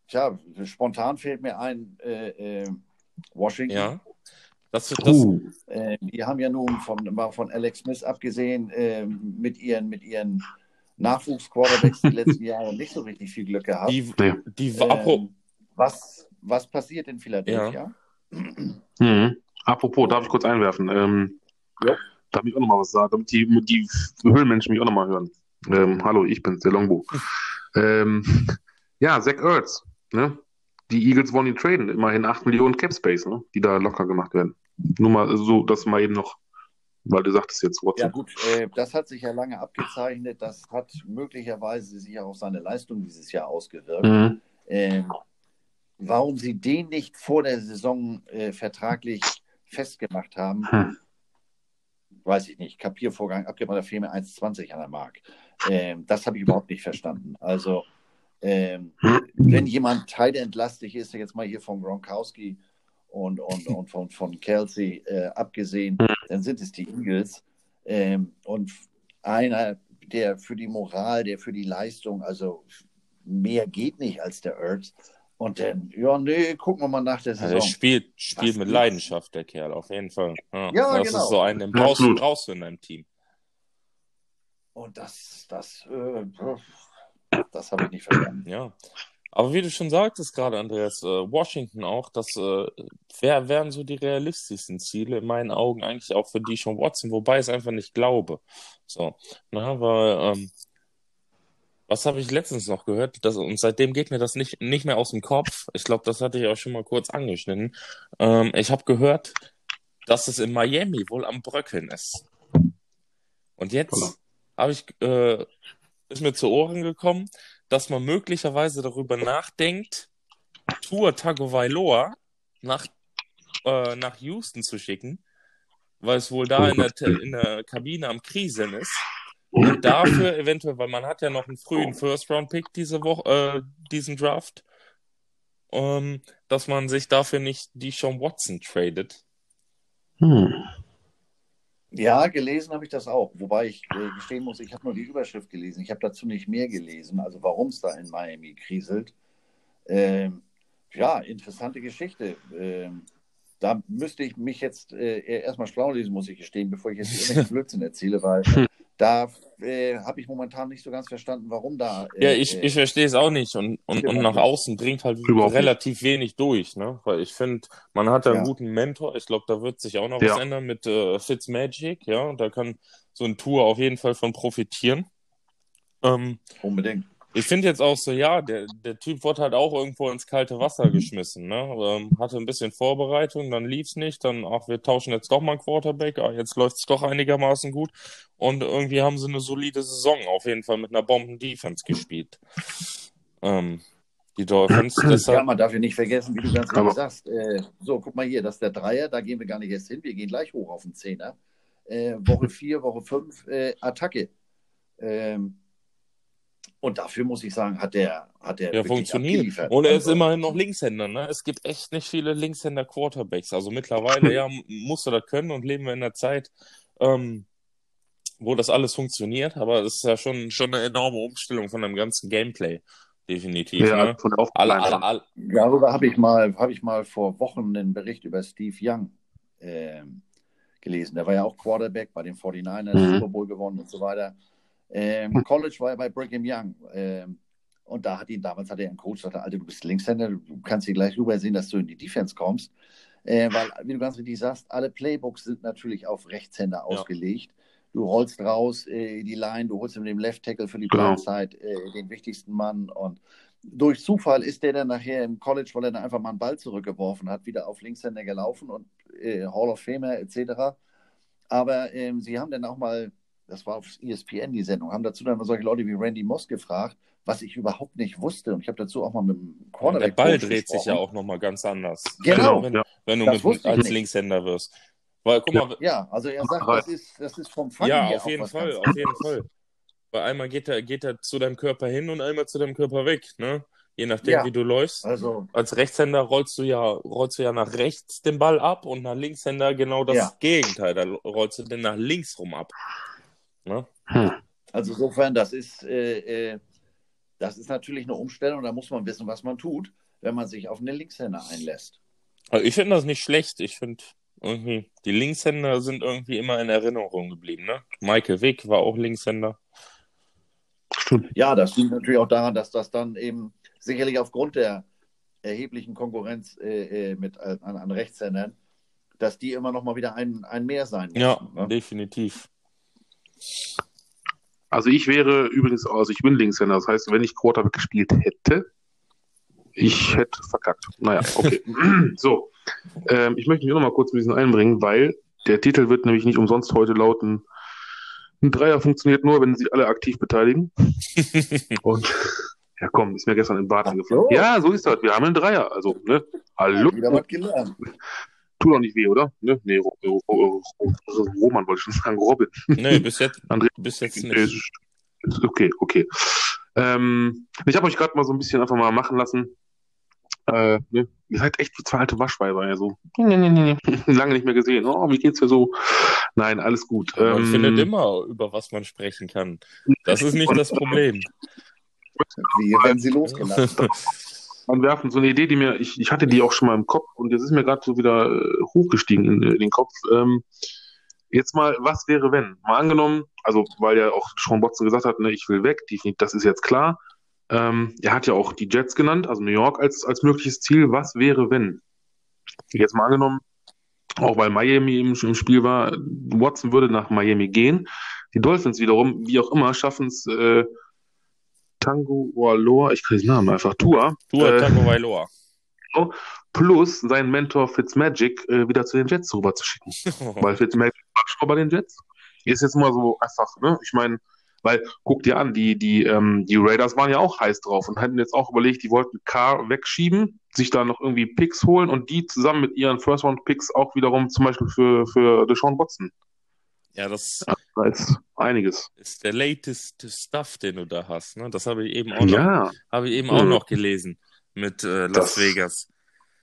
tja, spontan fällt mir ein, äh, äh, Washington. Ja. Das, das, Uh, Äh, die haben ja nun von, mal von Alex Smith abgesehen, ähm, mit ihren, mit ihren Nachwuchsquarterbacks die letzten (laughs) Jahre nicht so richtig viel Glück gehabt. die, die ähm, was, was passiert in Philadelphia? Mhm. Apropos, darf ich kurz einwerfen? Ähm, Ja. Darf ich auch nochmal was sagen, damit die, die Höhlenmenschen mich auch nochmal hören. Ähm, hallo, ich bin's, der Longbow. ähm, ja, Zach Ertz, ne? Die Eagles wollen ihn traden. Immerhin 8 Millionen Cap Space, ne? Die da locker gemacht werden. Nur mal so, das mal eben noch, weil du sagtest jetzt Ja Watson. gut, äh, das hat sich ja lange abgezeichnet. Das hat möglicherweise sich auch auf seine Leistung dieses Jahr ausgewirkt. Mhm. Ähm, warum sie den nicht vor der Saison äh, vertraglich festgemacht haben, Hm. Weiß ich nicht. Kapiervorgang da fehlen mir 1,20 an der Mark. Ähm, das habe ich überhaupt nicht verstanden. Also, ähm, wenn jemand teilentlastig ist, jetzt mal hier von Gronkowski und, und, und von, von Kelsey äh, abgesehen, dann sind es die Eagles. Ähm, und einer, der für die Moral, der für die Leistung, also mehr geht nicht als der Ertz. Und dann, ja, nee, gucken wir mal nach der Ja, Saison. der spielt, spielt Was mit? Leidenschaft, der Kerl, auf jeden Fall. Ja, Ja, das genau. ist so einen, den brauchst, Absolut. brauchst du in deinem Team. Und das, das, äh, das habe ich nicht verstanden. Ja. Aber wie du schon sagtest gerade, Andreas, äh, Washington auch, das äh, wär, wären so die realistischsten Ziele in meinen Augen eigentlich auch für die schon Watson, wobei ich es einfach nicht glaube. So, na, weil, ähm, was habe ich letztens noch gehört? Das, und seitdem geht mir das nicht, nicht mehr aus dem Kopf. Ich glaube, das hatte ich auch schon mal kurz angeschnitten. Ähm, ich habe gehört, dass es in Miami wohl am Bröckeln ist. Und jetzt habe ich, äh, ist mir zu Ohren gekommen, dass man möglicherweise darüber nachdenkt, Tour Tagovailoa nach, äh, nach Houston zu schicken, weil es wohl da in der, in der Kabine am Krisen ist. Und dafür eventuell, weil man hat ja noch einen frühen First-Round-Pick diese Woche, äh, diesen Draft, ähm, dass man sich dafür nicht die Sean Watson tradet. Hm. Ja, gelesen habe ich das auch. Wobei ich äh, gestehen muss, ich habe nur die Überschrift gelesen. Ich habe dazu nicht mehr gelesen, also warum es da in Miami kriselt. Ähm, ja, interessante Geschichte. Ähm, da müsste ich mich jetzt äh, erstmal schlau lesen, muss ich gestehen, bevor ich jetzt (laughs) irgendwelchen Blödsinn erzähle, weil (laughs) da äh, habe ich momentan nicht so ganz verstanden, warum da. Äh, Ja, ich, ich verstehe es auch nicht. Und, und, und nach außen dringt halt Überhaupt nicht. relativ wenig durch, ne? Weil ich finde, man hat da einen Ja. guten Mentor. Ich glaube, da wird sich auch noch Ja. was ändern mit äh, Fitzmagic, ja. Und da kann so ein Tour auf jeden Fall von profitieren. Ähm, unbedingt. Ich finde jetzt auch so, ja, der, der Typ wurde halt auch irgendwo ins kalte Wasser geschmissen, ne? Ähm, hatte ein bisschen Vorbereitung, dann lief's nicht, dann, ach, wir tauschen jetzt doch mal einen Quarterback, ah, jetzt läuft's doch einigermaßen gut. Und irgendwie haben sie eine solide Saison auf jeden Fall mit einer Bomben-Defense gespielt. Ähm, die Dolphins, Ja, deshalb, man darf ja nicht vergessen, wie du ganz richtig sagst. Äh, so, guck mal hier, das ist der Dreier, da gehen wir gar nicht erst hin, wir gehen gleich hoch auf den Zehner. Äh, Woche 4, Woche 5, äh, Attacke. Ähm, und dafür muss ich sagen, hat der, hat der ja, funktioniert. abgeliefert. Und er ist Also, immerhin noch Linkshänder, ne? Es gibt echt nicht viele Linkshänder-Quarterbacks. Also mittlerweile, (laughs) ja, musst du das können und leben wir in einer Zeit, ähm, wo das alles funktioniert, aber es ist ja schon, schon eine enorme Umstellung von dem ganzen Gameplay. Definitiv, Ja, ne? von der Alle, alle, alle, Darüber habe ich, mal, hab ich mal vor Wochen einen Bericht über Steve Young ähm, gelesen. Der war ja auch Quarterback bei den 49ers, Mhm. Super Bowl gewonnen und so weiter. Ähm, College war er bei Brigham Young. Ähm, und da hat ihn, damals hat er einen Coach, sagte, Alter, du bist Linkshänder, du kannst hier gleich rübersehen, dass du in die Defense kommst. Äh, weil, wie du ganz richtig sagst, alle Playbooks sind natürlich auf Rechtshänder ausgelegt. Du rollst raus, äh, die Line, du holst mit dem Left Tackle für die Genau. Blindside äh, den wichtigsten Mann und durch Zufall ist der dann nachher im College, weil er dann einfach mal einen Ball zurückgeworfen hat, wieder auf Linkshänder gelaufen und äh, Hall of Famer etc. Aber ähm, sie haben dann auch mal, das war auf ESPN die Sendung, haben dazu dann mal solche Leute wie Randy Moss gefragt, was ich überhaupt nicht wusste. Und ich habe dazu auch mal mit dem der Quarterback Ball dreht sich ja auch nochmal ganz anders. Genau. Wenn, ja. wenn du Das mit, als nicht. Linkshänder wirst. Weil, guck Ja. mal, Ja, also er sagt, das ist, das ist vom Fangen Ja, her auf jeden Fall, auf jeden Fall. Weil einmal geht er, geht er zu deinem Körper hin und einmal zu deinem Körper weg, ne? Je nachdem, Ja. wie du läufst. Also, Als Rechtshänder rollst du ja, rollst du ja nach rechts den Ball ab und nach Linkshänder genau das Ja. Gegenteil. Da rollst du den nach links rum ab. Ne? Hm. also insofern, das ist, äh, äh, das ist natürlich eine Umstellung, da muss man wissen, was man tut, wenn man sich auf einen Linkshänder einlässt. Also ich finde das nicht schlecht. Ich finde irgendwie, die Linkshänder sind irgendwie immer in Erinnerung geblieben, ne? Michael Wick war auch Linkshänder. Stimmt. Ja, das liegt natürlich auch daran, dass das dann eben sicherlich aufgrund der erheblichen Konkurrenz äh, äh, mit, äh, an, an Rechtshändern, dass die immer noch mal wieder ein, ein mehr sein müssen. Ja, ne? definitiv. Also ich wäre übrigens, also ich bin Linkshänder, das heißt, wenn ich Quarterback gespielt hätte, ich hätte verkackt. Naja, okay. (clears throat) so, ähm, ich möchte mich auch noch mal kurz ein bisschen einbringen, weil der Titel wird nämlich nicht umsonst heute lauten, ein Dreier funktioniert nur, wenn sich alle aktiv beteiligen. (laughs) Und ja komm, ist mir gestern im Bad angefallen. so. Ja, so ist das. Wir haben einen Dreier. Also, ne? Hallo. Wieder was gelernt. Tut doch nicht weh, oder? Ne? Nee, Ro Ro Ro Ro Roman wollte ich schon sagen, Robin. Nee, bis jetzt, (laughs) André, bis jetzt nicht. Okay, okay. Ähm, ich habe euch gerade mal so ein bisschen einfach mal machen lassen. Äh, ne? Ihr seid echt wie zwei alte Waschweiber, ja so. (laughs) Lange nicht mehr gesehen. Oh, wie geht's dir so? Nein, alles gut. Man Ähm, findet immer, über was man sprechen kann. Das ist nicht das Problem. (laughs) Wie werden sie losgelassen? Man werfen so eine Idee, die mir, ich, ich hatte die auch schon mal im Kopf und jetzt ist mir gerade so wieder äh, hochgestiegen in, in den Kopf. Ähm, jetzt mal, was wäre, wenn? Mal angenommen, also weil ja auch Sean Watson gesagt hat, ne, ich will weg, definitiv, das ist jetzt klar. Ähm, er hat ja auch die Jets genannt, also New York als, als mögliches Ziel. Was wäre, wenn? Jetzt mal angenommen, auch weil Miami im, im Spiel war, Watson würde nach Miami gehen. Die Dolphins wiederum, wie auch immer, schaffen es, äh, Tango Waloa, ich kriege den Namen einfach, Tua, Tua äh, Tagovailoa. plus seinen Mentor Fitzmagic äh, wieder zu den Jets rüber zu schicken. (laughs) Weil Fitzmagic war schon bei den Jets. Ist jetzt mal so einfach, ne? Ich meine, weil, guck dir an, die, die, ähm, die Raiders waren ja auch heiß drauf und hatten jetzt auch überlegt, die wollten Carr wegschieben, sich da noch irgendwie Picks holen und die zusammen mit ihren First-Round-Picks auch wiederum zum Beispiel für, für Deshaun Watson. Ja, das Da ist einiges. ist der latest Stuff, den du da hast. Ne? Das habe ich eben auch noch, Ja, habe ich eben auch Mhm. noch gelesen mit äh, Las Das- Vegas.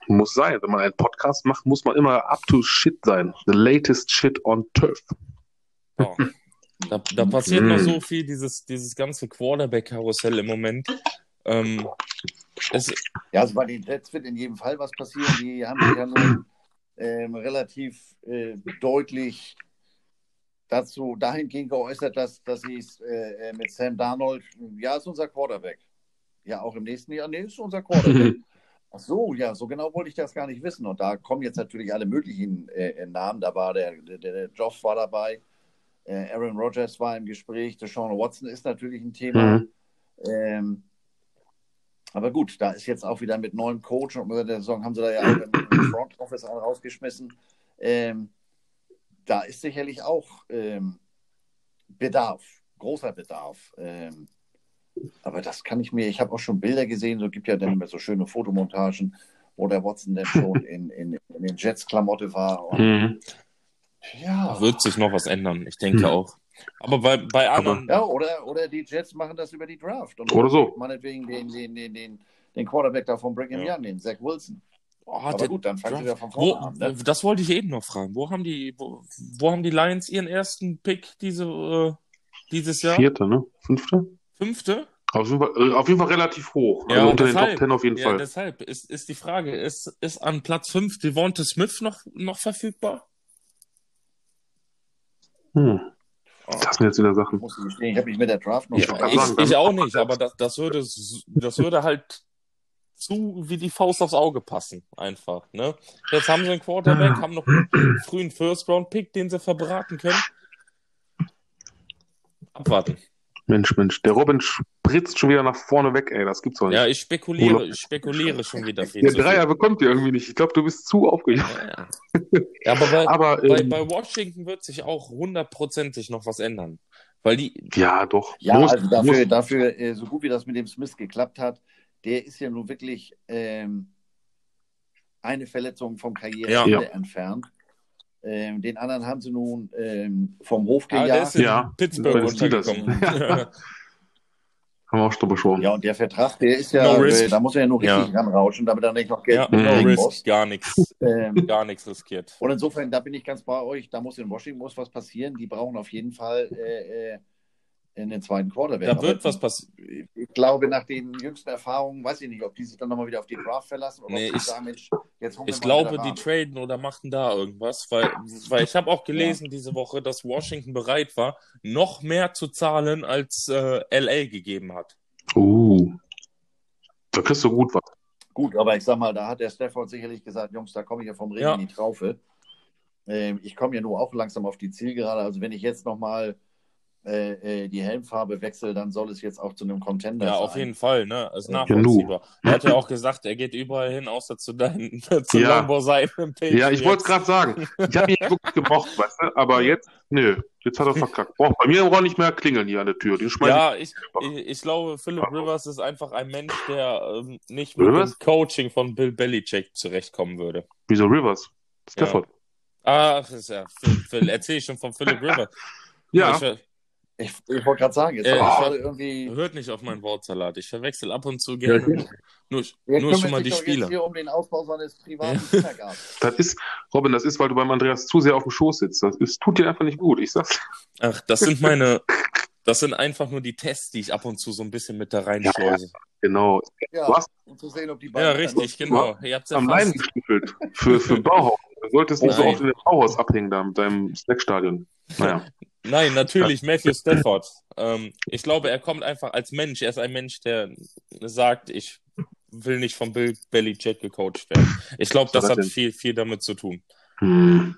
muss sein. Wenn man einen Podcast macht, muss man immer up to shit sein. The latest shit on turf. Ja. Da, da passiert Mhm. noch so viel, dieses, dieses ganze Quarterback-Karussell im Moment. Ähm, es, Ja, also bei den Jets wird in jedem Fall was passieren. Die haben sich ja nun ähm, relativ äh, deutlich dazu dahingehend geäußert, dass, dass sie es äh, äh, mit Sam Darnold, ja, ist unser Quarterback. Ja, auch im nächsten Jahr, nee, ist unser Quarterback. (laughs) Ach so, ja, so genau wollte ich das gar nicht wissen. Und da kommen jetzt natürlich alle möglichen äh, Namen. Da war der, der, der Joff war dabei, äh, Aaron Rodgers war im Gespräch, Deshaun Watson ist natürlich ein Thema. Mhm. Ähm, aber gut, da ist jetzt auch wieder mit neuem Coach und unter der Saison haben sie da ja auch im, Front Office rausgeschmissen. Ähm, da ist sicherlich auch ähm, Bedarf, großer Bedarf. Ähm, aber das kann ich mir, ich habe auch schon Bilder gesehen, so gibt ja dann immer so schöne Fotomontagen, wo der Watson dann schon (laughs) in, in, in den Jets-Klamotte war. Und, Mhm. ja. wird sich noch was ändern, ich denke Hm. auch. Aber bei, bei anderen, ja, oder, oder die Jets machen das über die Draft. Und Oder so. Meinetwegen den, den, den, den, den Quarterback da von Brigham Ja. Young, den Zach Wilson. Oh, Aber der, gut, dann fangen wieder von vorne wo, an. Ne? das wollte ich eben noch fragen. Wo haben die, wo, wo haben die Lions ihren ersten Pick diese, äh, dieses Jahr? Vierte, ne? Fünfte? Fünfte? Auf jeden Fall, äh, auf jeden Fall relativ hoch. Ja, also unter deshalb. den Top Ten auf jeden Ja, Fall. deshalb ist, ist die Frage, ist, ist an Platz 5 Devonta Smith noch, noch verfügbar? Hm. Das sind jetzt wieder Sachen. Muss ich gestehen, ich habe mich mit der Draft noch Ja, ich, ich auch nicht, aber das, das, würde, das würde halt zu wie die Faust aufs Auge passen, einfach. Ne? Jetzt haben sie einen Quarterback, haben noch einen frühen First-Round-Pick, den sie verbraten können. Abwarten. Mensch, Mensch. Der Robin spritzt schon wieder nach vorne weg, ey. Das gibt's doch nicht. Ja, ich spekuliere, ich spekuliere schon wieder viel der zu viel. Dreier bekommt ihr irgendwie nicht. Ich glaube, du bist zu aufgeregt. Ja, ja. ja, aber bei, Aber bei, ähm, bei Washington wird sich auch hundertprozentig noch was ändern. Weil die, ja, doch. Ja, Muss- also dafür, muss. dafür äh, so gut wie das mit dem Smith geklappt hat, der ist ja nun wirklich ähm, eine Verletzung vom Karriereende Ja. Entfernt. Ähm, den anderen haben sie nun ähm, vom Hof ah, der gejagt. ist in Ja, Pittsburgh den Steelers. untergekommen. (laughs) Haben wir auch schon besprochen. Ja, und der Vertrag, der ist ja, No äh, da muss er ja nur richtig Ja. ranrauschen, damit er nicht noch Geld ja, no risk, muss. gar nichts, Ähm, gar nichts riskiert. Und insofern, da bin ich ganz bei euch, da muss in Washington muss was passieren. Die brauchen auf jeden Fall äh, äh, in den zweiten Quarterback. Da wird was passieren. Ich glaube, nach den jüngsten Erfahrungen, weiß ich nicht, ob die sich dann nochmal wieder auf die Draft verlassen oder Nee, ob die ich- sagen, Mensch, jetzt holen wir Ich glaube, die traden oder machen da irgendwas, weil, weil ich habe auch (laughs) gelesen diese Woche, dass Washington bereit war, noch mehr zu zahlen, als äh, LA gegeben hat. Uh. Da kriegst du gut was. Gut, aber ich sag mal, da hat der Stafford sicherlich gesagt, Jungs, da komme ich ja vom Regen Ja. in die Traufe. Ähm, ich komme ja nur auch langsam auf die Zielgerade. Also wenn ich jetzt nochmal äh, äh, die Helmfarbe wechselt, dann soll es jetzt auch zu einem Contender Ja, sein. auf jeden Fall, ne? Ist nachvollziehbar. Er hat ja auch gesagt, er geht überall hin, außer zu deinen, (laughs) zu Ja. Im Ja, ich wollte es gerade sagen. Ich habe ihn wirklich gemocht, weißt du? Aber jetzt, nö, jetzt hat er verkackt. Braucht bei mir auch nicht mehr klingeln hier an der Tür. Den Ja, ich, ich, ich glaube, Philip Rivers ist einfach ein Mensch, der ähm, nicht mit Rivers? dem Coaching von Bill Belichick zurechtkommen würde. Wieso Rivers? Stafford. Ach, das ist ja, Phil, Phil, erzähl ich schon von Philip Rivers. (laughs) Ja, Ich, Ich, ich wollte gerade sagen, jetzt Äh, habe ich ich- gerade irgendwie. hört nicht auf meinen Wortsalat. Ich verwechsel ab und zu gerne. Ja, nur Er nur schon mal die Spieler. hier um den Ausbau seines privaten Kindergartens. (laughs) das ist, Robin, das ist, weil du beim Andreas zu sehr auf dem Schoß sitzt. Das ist, tut dir einfach nicht gut. Ich sag's. Ach, das sind (laughs) meine, das sind einfach nur die Tests, die ich ab und zu so ein bisschen mit da reinschleuse. Genau. Ja, Du hast um zu sehen, ob die Ja, richtig, genau. Ihr habt's am Leim gestiefelt. Für, für Bauhaus. Du solltest nicht so oft in dem Bauhaus abhängen da mit deinem Snackstadion. Naja. (laughs) Nein, natürlich, (laughs) Matthew Stafford. Ähm, ich glaube, er kommt einfach als Mensch. Er ist ein Mensch, der sagt, ich will nicht von Bill Belichick gecoacht werden. Ich glaube, das hat denn? viel, viel damit zu tun. Hm.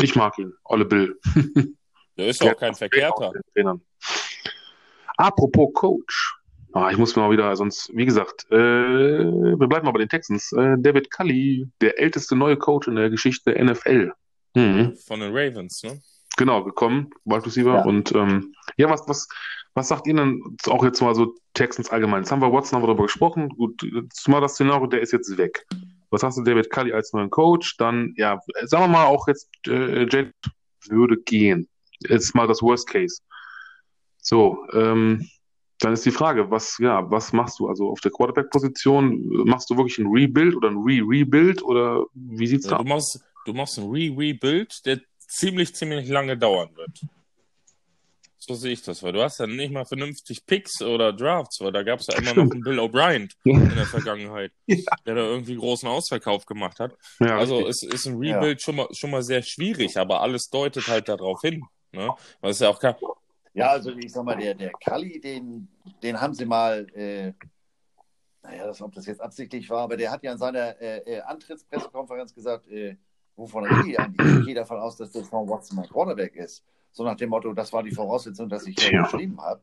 Ich mag ihn. Olle Bill. Der ist ja auch kein Verkehrter. Apropos Coach. Ah, ich muss mal wieder, sonst, wie gesagt, äh, wir bleiben mal bei den Texans. Äh, David Cully, der älteste neue Coach in der Geschichte der NFL. Mhm. Von den Ravens, ne? Genau, gekommen, Wide Receiver. Ja. Und ähm, ja, was, was, was sagt ihr denn auch jetzt mal so Texans allgemein? Jetzt haben wir Watson haben wir darüber gesprochen. Gut, jetzt mal das Szenario, der ist jetzt weg. Was hast du David Cully als neuen Coach? Dann, ja, sagen wir mal auch jetzt, äh, Jade würde gehen. Jetzt mal das Worst Case. So, ähm, dann ist die Frage, was, ja, was machst du? Also auf der Quarterback-Position, machst du wirklich ein Rebuild oder ein Re-Rebuild oder wie sieht's da Du aus? machst, du machst ein Re-Rebuild, der ziemlich, ziemlich lange dauern wird. So sehe ich das, weil du hast ja nicht mal vernünftig Picks oder Drafts, weil da gab es ja immer noch einen Bill O'Brien (laughs) in der Vergangenheit, der da irgendwie großen Ausverkauf gemacht hat. Ja, Also es ist ein Rebuild schon, mal, schon mal sehr schwierig, aber alles deutet halt darauf hin. Ne? Weil es ja auch kein, Ja, also ich sag mal, der, der Kalli, den, den haben sie mal, äh, naja, das, ob das jetzt absichtlich war, aber der hat ja in seiner äh, äh, Antrittspressekonferenz gesagt, äh, wovon rede ich eigentlich? Ich gehe davon aus, dass das von Watson mein Quarterback ist. So nach dem Motto, das war die Voraussetzung, dass ich hier geschrieben habe.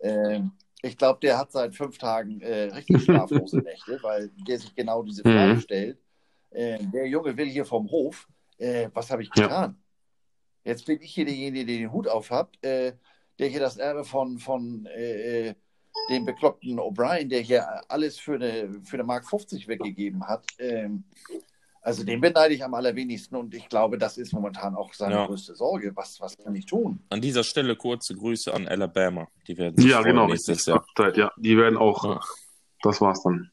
Ähm, ich glaube, der hat seit fünf Tagen äh, richtig schlaflose Nächte, weil der sich genau diese Frage Mhm. stellt. Äh, der Junge will hier vom Hof. Äh, was habe ich Ja. getan? Jetzt bin ich hier derjenige, der den Hut auf hat, äh, der hier das Erbe von, von äh, äh, dem bekloppten O'Brien, der hier alles für eine, für eine Mark 50 weggegeben hat. Ähm, also den beneide ich am allerwenigsten und ich glaube, das ist momentan auch seine Ja. größte Sorge. Was, was kann ich tun? an dieser Stelle kurze Grüße an Alabama. Die werden sich Ja, genau. nächstes richtig. Jahr. Zeit, ja, die werden auch, Ja. das war's dann.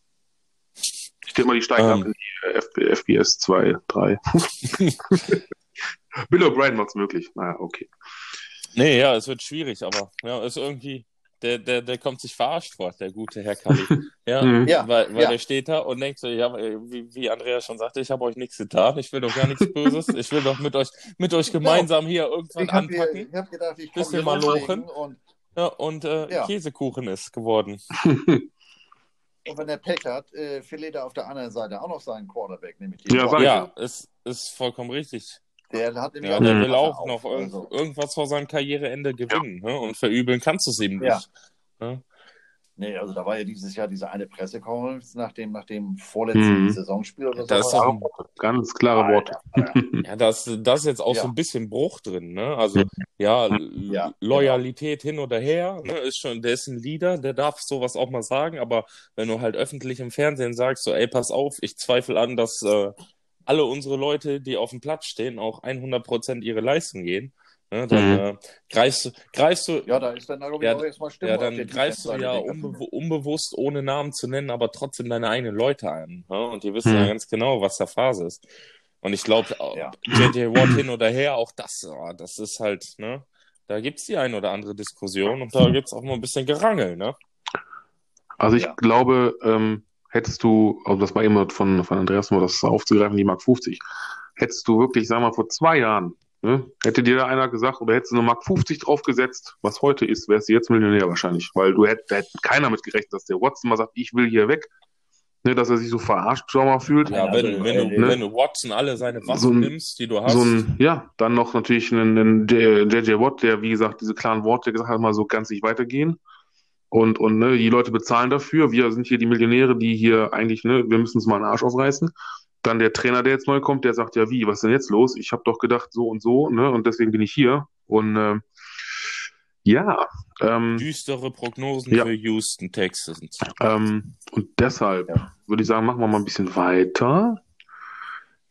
Ich denke mal, die steigen Ähm. ab in die FB, FBS 2, 3. Bill O'Brien macht's möglich. Naja, okay. Nee, ja, es wird schwierig, aber ja, ist irgendwie, der, der, der kommt sich verarscht vor, der gute Herr Kalli. (laughs) Ja, Mhm. Ja, weil, weil ja. der steht da und denkt so, ja, wie, wie Andreas schon sagte, ich habe euch nichts getan, ich will doch gar nichts Böses, ich will doch mit euch, mit euch gemeinsam hier irgendwann Ich habe anpacken. hab gedacht, ich Bisschen hier mal lochen. und, Ja, und äh, Ja. Käsekuchen ist geworden. (laughs) und wenn der Pech hat, äh, verliert er auf der anderen Seite auch noch seinen Quarterback, nämlich den Ja, ich Ja, ist, ist vollkommen richtig. Der hat Ja, auch der will auch auf, noch irgend, also. irgendwas vor seinem Karriereende gewinnen. Ne? Und verübeln kannst du es ihm Ja. nicht. Ne? Nee, also da war ja dieses Jahr diese eine Pressekonferenz nach dem, nach dem vorletzten Mhm. Saisonspiel oder so. Das ist doch Ganz klare Worte. Ja, (laughs) da ist, jetzt auch Ja. so ein bisschen Bruch drin, ne? Also, ja, Ja, Loyalität hin oder her, ne? Ist schon, der ist ein Leader, der darf sowas auch mal sagen, aber wenn du halt öffentlich im Fernsehen sagst, so, ey, pass auf, ich zweifle an, dass äh, alle unsere Leute, die auf dem Platz stehen, auch 100% ihre Leistung gehen, ne? Dann Mhm. äh, greifst, du- greifst du, Ja, da ist dann irgendwie Ja, auch erstmal Stimme ja, dann der greifst du ja der unbe unbewusst, ohne Namen zu nennen, aber trotzdem deine eigenen Leute an. Ne? Und die wissen Hm. ja ganz genau, was da Phase ist. Und ich glaube, Ja. JJ Watt hin oder her, auch das, ah, das ist halt, ne? Da gibt's die ein oder andere Diskussion und da gibt's auch mal ein bisschen Gerangel, ne? Also ich Ja. glaube, ähm, hättest du, also das war immer von, von Andreas nur das aufzugreifen, die Mark 50, hättest du wirklich, sagen wir mal, vor zwei Jahren, ne, hätte dir da einer gesagt, oder hättest du eine Mark 50 draufgesetzt, was heute ist, wärst du jetzt Millionär wahrscheinlich, weil du hätt, da hätte keiner mit gerechnet, dass der Watson mal sagt, ich will hier weg. ne, dass er sich so verarscht schon mal fühlt. Ja, Also, wenn, wenn, äh, du, ne? wenn du Watson alle seine Waffen So ein- nimmst, die du hast. So ein, ja, dann noch natürlich einen, einen JJ Watt, der, wie gesagt, diese klaren Worte gesagt hat, mal so ganz nicht weitergehen. Und, und ne, die Leute bezahlen dafür. Wir sind hier die Millionäre, die hier eigentlich, ne, wir müssen uns mal einen Arsch aufreißen. Dann der Trainer, der jetzt neu kommt, der sagt, ja, wie, was ist denn jetzt los? Ich habe doch gedacht, so und so, ne, und deswegen bin ich hier. Und äh, ja, ähm, düstere Prognosen Ja. für Houston Texans. ähm, und deshalb Ja. würde ich sagen, machen wir mal ein bisschen weiter.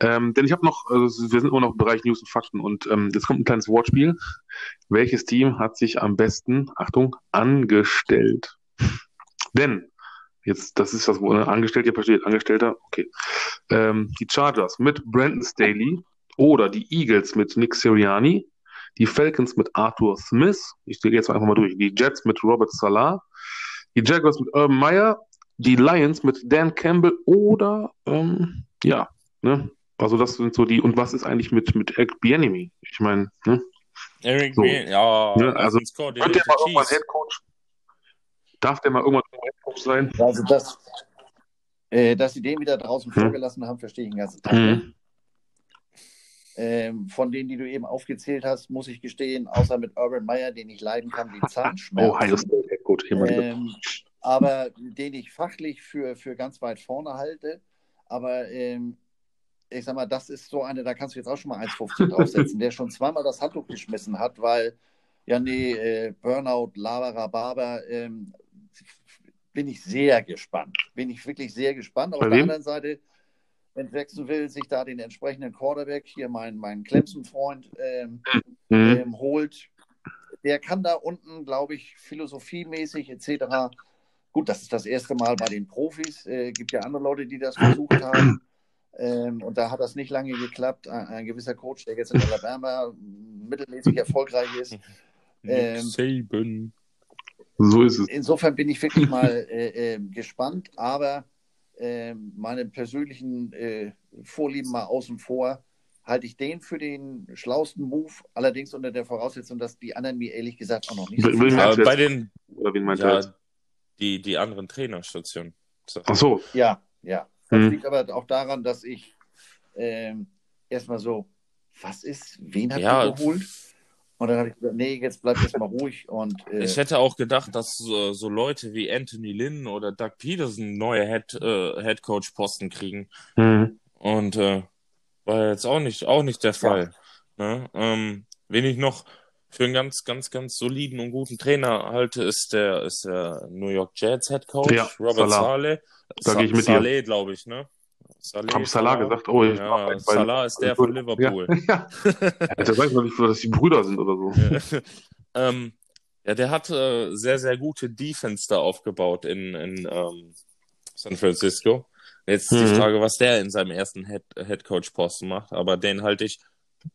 Ähm, denn ich habe noch, also wir sind immer noch im Bereich News und Fakten und ähm, jetzt kommt ein kleines Wortspiel. Welches Team hat sich am besten, Achtung, angestellt? Denn, jetzt, das ist das, wo ne, angestellt, ihr versteht, Angestellter, okay. Ähm, die Chargers mit Brandon Staley oder die Eagles mit Nick Sirianni, die Falcons mit Arthur Smith, ich gehe jetzt einfach mal durch, die Jets mit Robert Salah, die Jaguars mit Urban Meyer, die Lions mit Dan Campbell oder, ähm, ja, ne, also das sind so die, und was ist eigentlich mit, mit Eric Bieniemy? Ich meine, ne, Eric So. Bien, ja, Ne, also, wird der mal irgendwann. Headcoach? Darf der mal irgendwann Headcoach sein? Also das, äh, dass sie den wieder draußen Hm. vorgelassen haben, verstehe ich den ganzen Tag. nicht. Mhm. Ähm, von denen, die du eben aufgezählt hast, muss ich gestehen, außer mit Urban Meyer, den ich leiden kann, wie (laughs) Zahnschmerzen. Ohio State Headcoach, ehemaliger. ähm, aber den ich fachlich für, für ganz weit vorne halte. Aber ähm, ich sag mal, das ist so eine, da kannst du jetzt auch schon mal 1,50 draufsetzen, der schon zweimal das Handtuch geschmissen hat, weil, ja, nee, äh, Burnout, Labara, Barber, ähm, bin ich sehr gespannt. Bin ich wirklich sehr gespannt. Auf der anderen Seite, wenn Jacksonville sich da den entsprechenden Quarterback, hier mein, mein Clemson-Freund, ähm, Mhm. ähm, holt. Der kann da unten, glaube ich, philosophiemäßig etc. Gut, das ist das erste Mal bei den Profis. Äh, gibt ja andere Leute, die das versucht haben. Ähm, und da hat das nicht lange geklappt. Ein, ein gewisser Coach, der jetzt in Alabama mittelmäßig erfolgreich ist. (laughs) Nick Ähm, Saban. So ist es. Insofern bin ich wirklich mal (laughs) äh, äh, gespannt, aber äh, meine persönlichen äh, Vorlieben mal außen vor, halte ich den für den schlausten Move, allerdings unter der Voraussetzung, dass die anderen mir ehrlich gesagt auch noch nicht so jetzt- bei den, Oder wen meint ja, jetzt? die, die anderen Trainerstationen. So. Ach so. Ja, ja. Das Hm. liegt aber auch daran, dass ich ähm, erstmal so, was ist, wen hat Ja. geholt? Und dann habe ich gesagt, nee, jetzt bleib erstmal (laughs) ruhig und äh, Ich hätte auch gedacht, dass so, so Leute wie Anthony Lynn oder Doug Peterson neue Head, äh, Head Coach Posten kriegen. Mhm. Und äh, war jetzt auch nicht, auch nicht der Fall. Ne? Ähm, wen ich noch für einen ganz, ganz, ganz soliden und guten Trainer halte, ist der, ist der New York Jets Head Coach, Ja, Robert Salah. Saleh. Da gehe ich mit dir. Saleh, glaube ich, ne? Saleh, Hab Salah gesagt? Oh, ich ja, weil- Salah ist der von Liverpool. Ja. (laughs) ja. Der weiß noch nicht, dass die Brüder sind oder so. (laughs) ähm, ja, der hat äh, sehr, sehr gute Defense da aufgebaut in, in ähm, San Francisco. Jetzt ist die Mhm. Frage, was der in seinem ersten Head, Head Coach Posten macht, aber den halte ich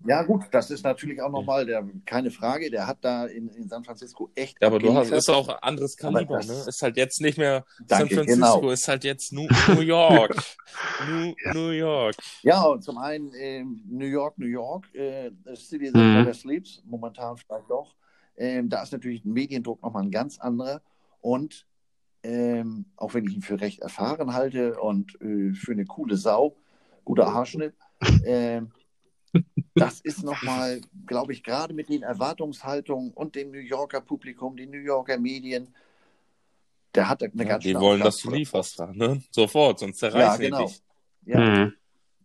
ja gut, das ist natürlich auch nochmal, der, keine Frage, der hat da in, in San Francisco echt Ja, aber du hast, ist auch ein anderes Kaliber, das- ne? Ist halt jetzt nicht mehr Danke, San Francisco, genau. ist halt jetzt New, New York. (laughs) New, New York. Ja, und zum einen ähm, New York, New York, äh, City Mhm. never sleeps, momentan vielleicht doch. Ähm, da ist natürlich ein Mediendruck nochmal ein ganz anderer. Und ähm, auch wenn ich ihn für recht erfahren halte und äh, für eine coole Sau, guter Haarschnitt, (laughs) ähm, das ist nochmal, glaube ich, gerade mit den Erwartungshaltungen und dem New Yorker Publikum, den New Yorker Medien, der hat eine Ja, ganz die wollen, dass Aufgabe du lieferst da, ne? Sofort, sonst Ja, zerreißen genau. die dich. Ja, Mhm.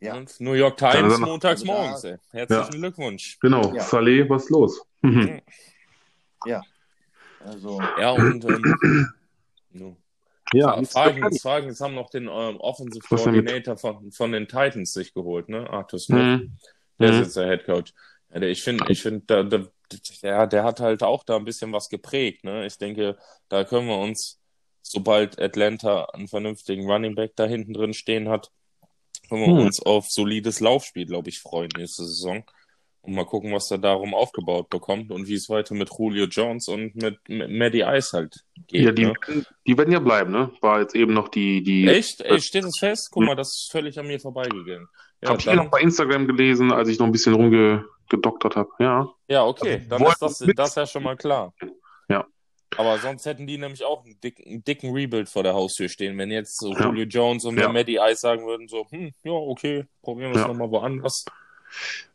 ja. Und New York Times montags Also morgens, ey. Herzlichen Glückwunsch. Genau. Ja. Saleh, was ist los? Mhm. Also, Ja, und ähm, (clears throat) no. Ja, Fragen, Fragen, jetzt haben noch den ähm, Offensive Coordinator von, von den Titans sich geholt, ne? Arthur Smith. Mhm. Der ist Mhm. jetzt der Head Coach. Ich finde, ich finde, der, der, der, der hat halt auch da ein bisschen was geprägt. Ne? Ich denke, da können wir uns, sobald Atlanta einen vernünftigen Running Back da hinten drin stehen hat, können wir Hm. uns auf solides Laufspiel, glaube ich, freuen nächste Saison. Und mal gucken, was er darum aufgebaut bekommt und wie es weiter mit Julio Jones und mit, Maddie Ice halt geht. Ja, die, ne? die werden ja bleiben, ne? War jetzt eben noch die, die Echt? Ey, steht das fest? Guck mal, das ist völlig an mir vorbeigegangen. Ja, Hab ich eh noch bei Instagram gelesen, als ich noch ein bisschen rumgedoktert habe. Ja. ja okay, dann Wollen ist das, mit- das ja schon mal klar. Aber sonst hätten die nämlich auch einen dicken, einen dicken Rebuild vor der Haustür stehen, wenn jetzt so Ja. Julio Jones und Ja. Matty Ice sagen würden, so, hm, ja, okay, probieren wir es Ja. nochmal woanders.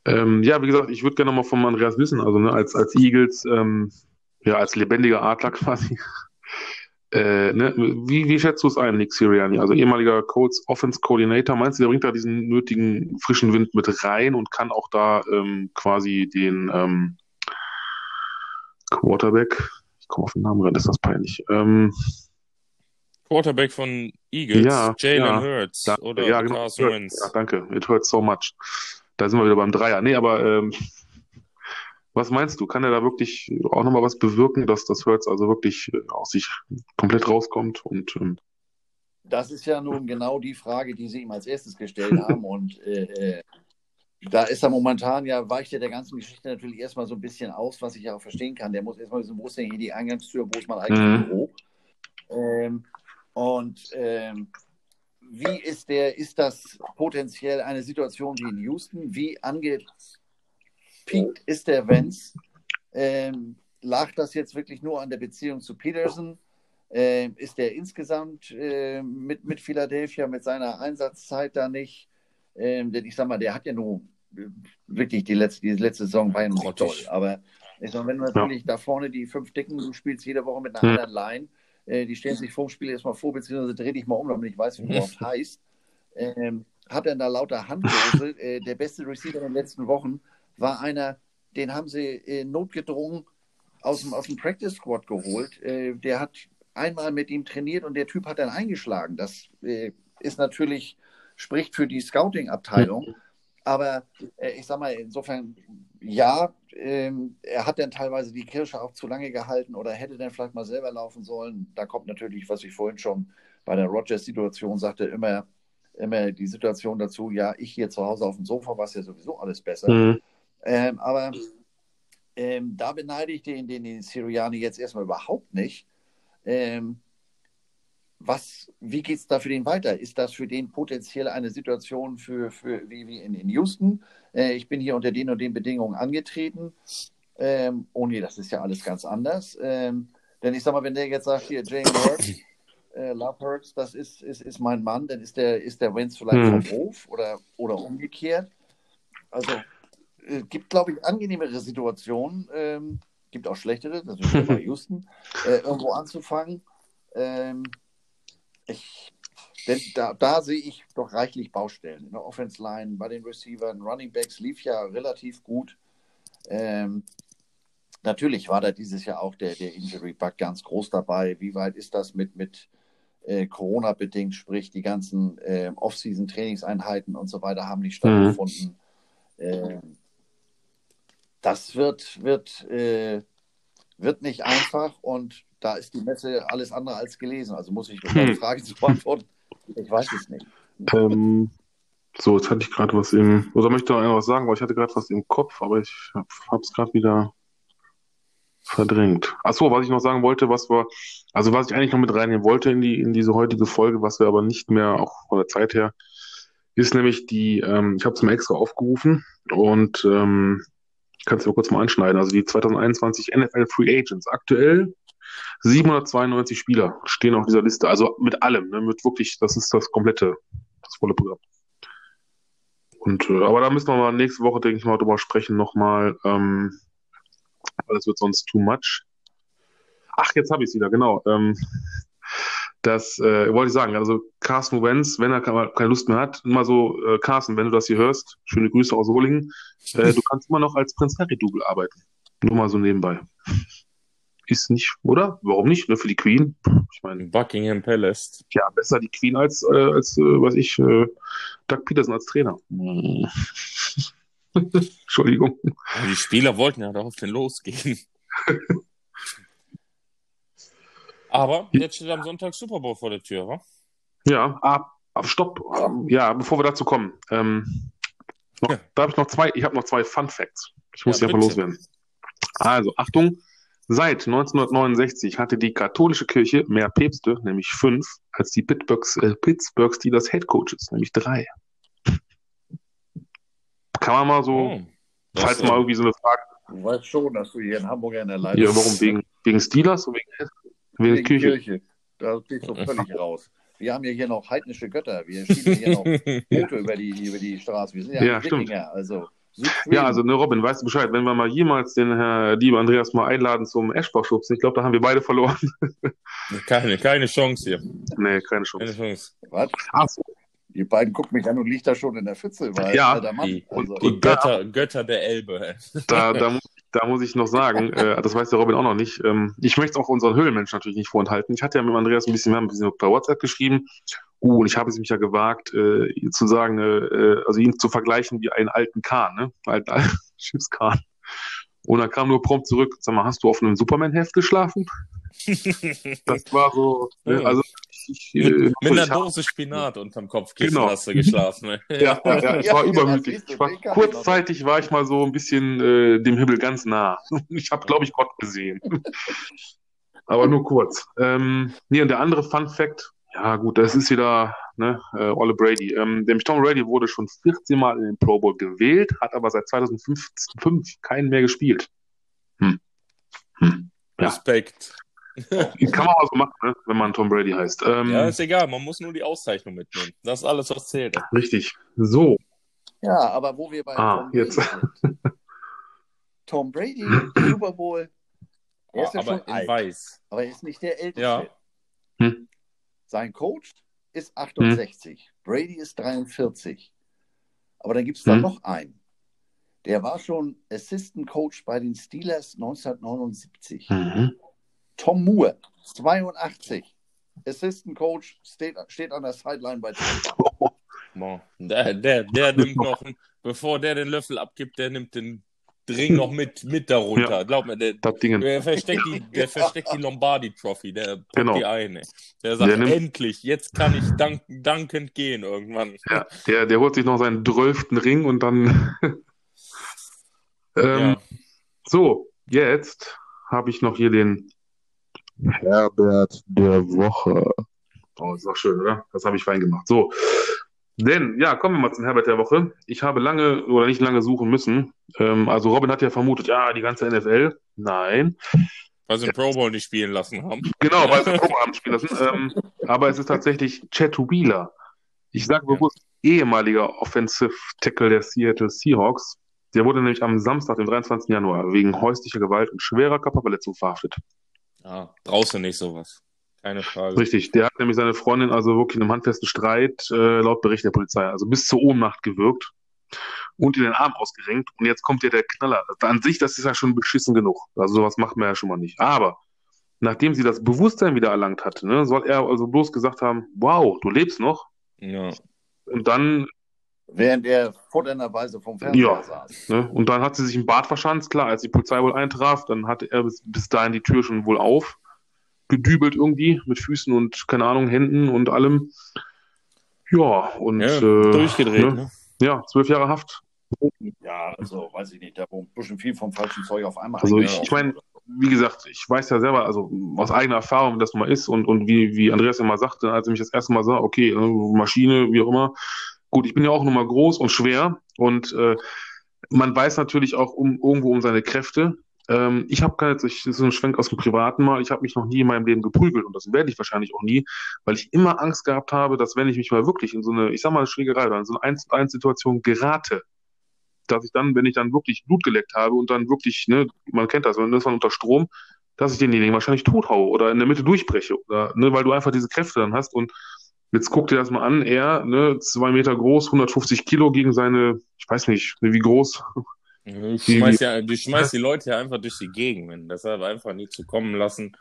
Ähm, ja, wie gesagt, ich würde gerne nochmal von Andreas wissen, also ne, als, als Eagles, ähm, ja, als lebendiger Adler (laughs) quasi. Äh, ne, wie, wie schätzt du es ein, Nick Sirianni? Also ehemaliger Colts Offense Coordinator, meinst du, der bringt da diesen nötigen frischen Wind mit rein und kann auch da ähm, quasi den ähm, Quarterback, ich komme auf den Namen rein, ist das peinlich. Ähm, Quarterback von Eagles, Ja, Jalen ja. Hurts da, oder ja, genau. Carson Wentz. Ja, danke. It hurts so much. Da sind wir wieder beim Dreier. Nee, aber ähm, was meinst du? Kann er da wirklich auch nochmal was bewirken, dass das Hurts also wirklich äh, aus sich komplett rauskommt? Und ähm, Das ist ja nun genau die Frage, die Sie ihm als erstes gestellt (laughs) haben. Und äh, äh, da ist er momentan ja, weicht er der ganzen Geschichte natürlich erstmal so ein bisschen aus, was ich ja auch verstehen kann. Der muss erstmal wissen, wo ist denn hier die Eingangstür, wo ist mein eigenes Mhm. Büro. Ähm, und ähm, wie ist der, ist das potenziell eine Situation wie in Houston? Wie angepiekt ist der Vance? Ähm, lag das jetzt wirklich nur an der Beziehung zu Peterson? Ähm, ist der insgesamt äh, mit, mit Philadelphia, mit seiner Einsatzzeit da nicht? Ähm, denn ich sag mal, der hat ja nur äh, wirklich die letzte, die letzte Saison bei nicht toll. Aber ich sag, wenn du natürlich da vorne die fünf Dicken, du spielst jede Woche mit einer Hm. anderen Line, äh, die stellen sich vor dem Spiel erstmal vor, beziehungsweise dreh dich mal um, damit ich weiß, wie du überhaupt (laughs) heißt. Ähm, hat er da lauter Handlose. (laughs) äh, der beste Receiver in den letzten Wochen war einer, den haben sie äh, notgedrungen aus dem, aus dem Practice Squad geholt. Äh, der hat einmal mit ihm trainiert und der Typ hat dann eingeschlagen. Das äh, ist natürlich, spricht für die Scouting-Abteilung. Aber ich sag mal, insofern, ja, ähm, er hat dann teilweise die Kirsche auch zu lange gehalten oder hätte dann vielleicht mal selber laufen sollen. Da kommt natürlich, was ich vorhin schon bei der Rogers-Situation sagte, immer, immer die Situation dazu, ja, ich hier zu Hause auf dem Sofa war es ja sowieso alles besser. mhm. Ähm, aber ähm, da beneide ich den, den, den Siriani jetzt erstmal überhaupt nicht. Ähm, was, wie geht es da für den weiter? Ist das für den potenziell eine Situation für, für wie, wie in, in Houston? Äh, ich bin hier unter den und den Bedingungen angetreten. Ähm, oh nee, das ist ja alles ganz anders. Ähm, denn ich sag mal, wenn der jetzt sagt, hier, Jane Hurts, äh, Love Hurts, das ist, ist, ist mein Mann, dann ist der, ist der Wentz vielleicht Hm. vom Hof oder, oder umgekehrt. Also äh, gibt, glaube ich, angenehmere Situationen. Ähm, gibt auch schlechtere, ja bei (laughs) Houston, äh, irgendwo anzufangen. Ähm, ich, denn da, da sehe ich doch reichlich Baustellen. In der Offense Line, bei den Receivern, Running Backs lief ja relativ gut. Ähm, natürlich war da dieses Jahr auch der, der Injury-Bug ganz groß dabei. Wie weit ist das mit, mit äh, Corona bedingt, sprich die ganzen äh, Off-Season-Trainingseinheiten und so weiter haben nicht stattgefunden. Ähm, das wird, wird, äh, wird nicht einfach und da ist die Messe alles andere als gelesen. Also muss ich, um deine Hm. Frage zu beantworten, ich weiß es nicht. ähm, so, jetzt hatte ich gerade was im, oder möchte noch einer was sagen, weil ich hatte gerade was im Kopf, aber ich habe es gerade wieder verdrängt. Ach so, was ich noch sagen wollte, was wir, also was ich eigentlich noch mit reinnehmen wollte in die in diese heutige Folge, was wir aber nicht mehr auch von der Zeit her, ist nämlich die, ähm, ich habe es mir extra aufgerufen und ähm, ich kann es mir kurz mal anschneiden. Also die 2021 NFL Free Agents aktuell 792 Spieler stehen auf dieser Liste, also mit allem, ne, mit wirklich, das ist das komplette, das volle Programm. Und äh, aber da müssen wir mal nächste Woche, denke ich mal, drüber sprechen nochmal. Ähm, weil das wird sonst too much. Ach, jetzt habe ich es wieder, genau. Ähm, das äh, wollte ich sagen. Also Carsten Wenz, wenn er ke- keine Lust mehr hat, immer so, äh, Carsten, wenn du das hier hörst, schöne Grüße aus Solingen. Äh, du kannst immer noch als Prinz Harry Double arbeiten. Nur mal so nebenbei. Ist nicht, oder? Warum nicht? Ne, für die Queen. Ich meine, Buckingham Palace. ja, besser die Queen als, äh, als äh, was ich, äh, Doug Peterson als Trainer. Hm. (laughs) Entschuldigung. Die Spieler wollten ja darauf denn losgehen. (laughs) Aber jetzt steht am Sonntag Super Bowl vor der Tür, wa? Ja, ab, ab stopp. Ja, bevor wir dazu kommen. Ähm, noch, Ja. Da habe ich noch zwei, ich habe noch zwei Fun Facts. Ich muss Ja, die einfach loswerden. Also, Achtung. Seit 1969 hatte die katholische Kirche mehr Päpste, nämlich fünf, als die Pittsburghs, äh, Pittsburgh Steelers Head Coaches, nämlich drei. Kann man mal so, Oh. Das, falls äh, mal irgendwie so eine Frage, Du weißt schon, dass du hier in Hamburg in der Leitung ja, warum wegen, Wegen Steelers und wegen, wegen, Wegen Kirche. Kirche. Da bist du völlig raus. Wir haben ja hier noch heidnische Götter. Wir schieben hier noch (laughs) Boote über die, über die Straße. Wir sind ja, Ja, stimmt. Wikinger. Also. Ja, also ne, Robin, weißt du Bescheid, wenn wir mal jemals den Herr liebe Andreas mal einladen zum Eschbach-Schubsen, ich glaube, da haben wir beide verloren. (laughs) keine, keine Chance hier. nee, keine Keine Chance. Chance. Was? Ach so. Die beiden gucken mich an und liegt da schon in der Pfütze, weil Ja. alter Mann. Die- Also, Die Götter, Götter der Elbe. Da, da, (laughs) muss- da muss ich noch sagen, (laughs) äh, das weiß der Robin auch noch nicht. Ähm, ich möchte es auch unseren Höhlenmenschen natürlich nicht vorenthalten. Ich hatte ja mit Andreas ein bisschen, wir haben ein bisschen per WhatsApp geschrieben. Uh, und ich habe es mich ja gewagt, äh, zu sagen, äh, also ihn zu vergleichen wie einen alten Kahn, ne? Alten, (laughs) alten Schiffskahn. Und dann kam nur prompt zurück, sag mal, hast du auf einem Superman-Heft geschlafen? (laughs) Das war so, ne? Also ich, ich, äh, mit, mit einer ich hab- Dose Spinat unterm Kopfkissen Genau. hast du geschlafen. Ne? (laughs) Ja, ja, ja, (laughs) ich war übermütig. Ich war, kurzzeitig war ich mal so ein bisschen äh, dem Himmel ganz nah. (laughs) Ich habe, glaube ich, Gott gesehen. Aber nur kurz. Ähm, nee, und der andere Fun Fact, ja gut, das ist wieder ne, äh, Olle Brady. Ähm, nämlich Tom Brady wurde schon 14 Mal in den Pro Bowl gewählt, hat aber seit 2005 fünf keinen mehr gespielt. Hm. Hm. Ja. Respekt. Kann man also machen, ne, wenn man Tom Brady heißt. Ähm, Ja, ist egal, man muss nur die Auszeichnung mitnehmen. Das ist alles, was zählt. richtig. So, ja, aber wo wir bei Ah, Tom Brady jetzt. sind. Tom Brady, (clears throat) Super Bowl, er ist ja aber schon in alt, weiß. aber er ist nicht der Älteste. Ja. Hm. Sein Coach ist 68, Brady ist 43. Aber dann gibt es da Hm. noch einen. Der war schon Assistant Coach bei den Steelers 1979. mhm. Tom Moore, 82. Assistant Coach, steht, steht an der Sideline bei Tampa. (laughs) Boah, Der, der, der (laughs) nimmt noch, bevor der den Löffel abgibt, der nimmt den Ring noch mit, mit darunter. Ja. Glaub mir, der, der versteckt die, der (laughs) versteckt die Lombardi Trophy, der packt Genau. die ein. ey. Der sagt, Der nimmt- endlich, jetzt kann ich dank, dankend gehen irgendwann. Ja, der, der holt sich noch seinen drölften Ring und dann. ähm, Ja. So, jetzt habe ich noch hier den Herbert der Woche. Oh, ist auch schön, oder? Das habe ich fein gemacht. So. Denn, ja, kommen wir mal zum Herbert der Woche. Ich habe lange oder nicht lange suchen müssen. Ähm, also Robin hat ja vermutet, ja, die ganze NFL. Nein. Weil sie den Pro Bowl nicht spielen lassen haben. Genau, weil sie Probe haben spielen lassen. Ähm, aber es ist tatsächlich Chatubila. Ich sage Ja. bewusst ehemaliger Offensive Tackle der Seattle Seahawks. Der wurde nämlich am Samstag, dem 23. Januar, wegen häuslicher Gewalt und schwerer Körperverletzung verhaftet. Ja, brauchst du nicht sowas. Keine Frage. Richtig, der hat nämlich seine Freundin also wirklich in einem handfesten Streit, äh, laut Bericht der Polizei, also bis zur Ohnmacht gewürgt und in den Arm ausgerenkt. Und jetzt kommt ja der Knaller. An sich, das ist ja schon beschissen genug. Also sowas macht man ja schon mal nicht. Aber nachdem sie das Bewusstsein wieder erlangt hatte, ne, soll er also bloß gesagt haben, wow, du lebst noch. Ja. Und dann, Während er futternderweise vom Fernseher Ja. saß. ne, und dann hat sie sich im Bad verschanzt, klar, als die Polizei wohl eintraf, dann hatte er bis, bis dahin die Tür schon wohl auf, gedübelt irgendwie, mit Füßen und, keine Ahnung, Händen und allem. Ja, und ja äh, durchgedreht, ne? ne? Ja, zwölf Jahre Haft. Ja, also weiß ich nicht, da wo ein bisschen viel vom falschen Zeug auf einmal Also ich, ich meine, wie gesagt, ich weiß ja selber, also aus eigener Erfahrung, wie das mal ist und, und wie, wie Andreas mal sagte, als er mich das erste Mal sah, okay, äh, Maschine, wie auch immer. Gut, ich bin ja auch nun mal groß und schwer und äh, man weiß natürlich auch um, irgendwo um seine Kräfte. Ähm, ich habe keine, ich, das ist ein Schwenk aus dem Privaten mal, ich habe mich noch nie in meinem Leben geprügelt und das werde ich wahrscheinlich auch nie, weil ich immer Angst gehabt habe, dass wenn ich mich mal wirklich in so eine, ich sag mal, Schlägerei oder in so eine 1 zu 1 Situation gerate, dass ich dann, wenn ich dann wirklich Blut geleckt habe und dann wirklich, ne, man kennt das, wenn das dann unter Strom, dass ich denjenigen wahrscheinlich tot haue oder in der Mitte durchbreche, oder, ne, weil du einfach diese Kräfte dann hast und jetzt guck dir das mal an, er, ne, zwei Meter groß, 150 Kilo gegen seine, ich weiß nicht, ne, wie groß, Du schmeißt, ja, du schmeißt die Leute ja einfach durch die Gegend, wenn. deshalb einfach nie zu kommen lassen,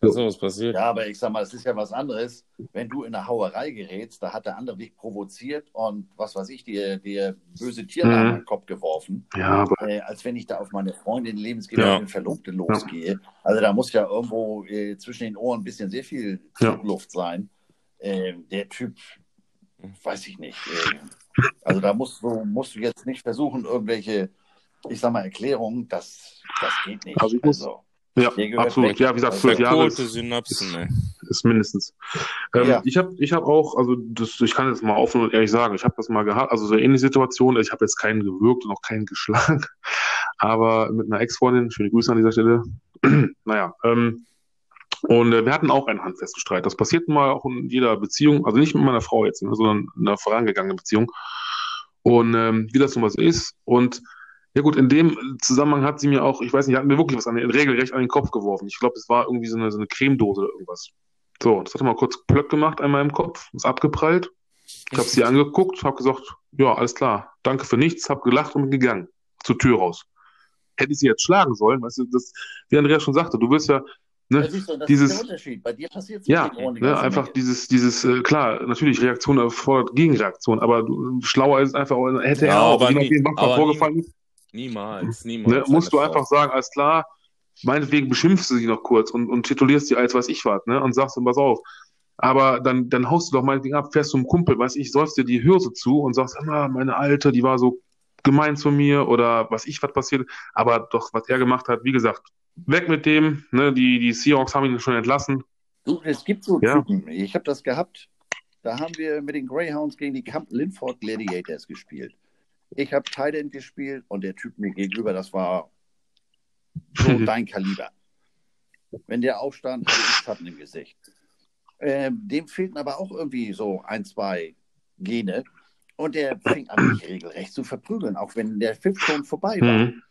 dass sowas passiert. Ja, aber ich sag mal, es ist ja was anderes, wenn du in eine Hauerei gerätst, da hat der andere dich provoziert und was weiß ich, dir, dir böse Tiernamen Mhm. in den Kopf geworfen, ja, aber äh, als wenn ich da auf meine Freundin, Lebensgefährtin, Verlobte losgehe. Also da muss ja irgendwo äh, zwischen den Ohren ein bisschen sehr viel Ja. Luft sein. Äh, der Typ, weiß ich nicht. Äh, also da musst du, musst du jetzt nicht versuchen, irgendwelche, ich sag mal, Erklärungen, das, das geht nicht. Also muss- ja, absolut, weg. ja, wie gesagt, Also zwölf Jahre ist, Synapsen, ey. ist mindestens. Ähm, Ja. Ich habe ich hab auch, also das, ich kann jetzt mal offen und ehrlich sagen, ich habe das mal gehabt, also so eine ähnliche Situation, ich habe jetzt keinen gewürgt und auch keinen geschlagen, (laughs) aber mit einer Ex-Freundin, schöne Grüße an dieser Stelle. (clears throat) naja, ähm, und äh, wir hatten auch einen handfesten Streit. Das passiert mal auch in jeder Beziehung, also nicht mit meiner Frau jetzt, ne, sondern in einer vorangegangenen Beziehung. Und ähm, wie das nun was ist. Und ja gut, in dem Zusammenhang hat sie mir auch, ich weiß nicht, hat mir wirklich was an den regelrecht an den Kopf geworfen. Ich glaube, es war irgendwie so eine, so eine Cremedose oder irgendwas. So, das hat mal kurz Plöck gemacht an meinem Kopf, ist abgeprallt. Ich habe sie angeguckt, habe gesagt, ja, alles klar, danke für nichts, habe gelacht und bin gegangen, zur Tür raus. Hätte ich sie jetzt schlagen sollen, weißt du, das, wie Andreas schon sagte, du wirst ja, ne, Das, ist so, das dieses, ist der Unterschied. Bei dir passiert es ja, ne, einfach dieses, dieses, äh, klar, natürlich Reaktion erfordert Gegenreaktion, aber du, schlauer ist es einfach, hätte Ja, er auch, je nie- nachdem, was da vorgefallen ist, Niemals, niemals. ne, musst du einfach sagen, alles klar, meinetwegen beschimpfst du sie noch kurz und, und titulierst sie als weiß ich was, ne, und sagst dann, pass auf. Aber dann, dann haust du doch meinetwegen ab, fährst zum Kumpel, weiß ich, säufst dir die Hürse zu und sagst, mal, meine Alte, die war so gemein zu mir oder was ich was passiert. Aber doch, was er gemacht hat, wie gesagt, weg mit dem, ne, die, die Seahawks haben ihn schon entlassen. Du, es gibt so Ja. Typen. Ich habe das gehabt. Da haben wir mit den Greyhounds gegen die Camp Linford Gladiators gespielt. Ich habe Tight End gespielt und der Typ mir gegenüber, das war so (laughs) dein Kaliber. Wenn der aufstand, hatte ich Schatten im Gesicht. Ähm, dem fehlten aber auch irgendwie so ein, zwei Gene. Und der fing an, mich regelrecht zu verprügeln, auch wenn der Pfiff schon vorbei war. Mhm.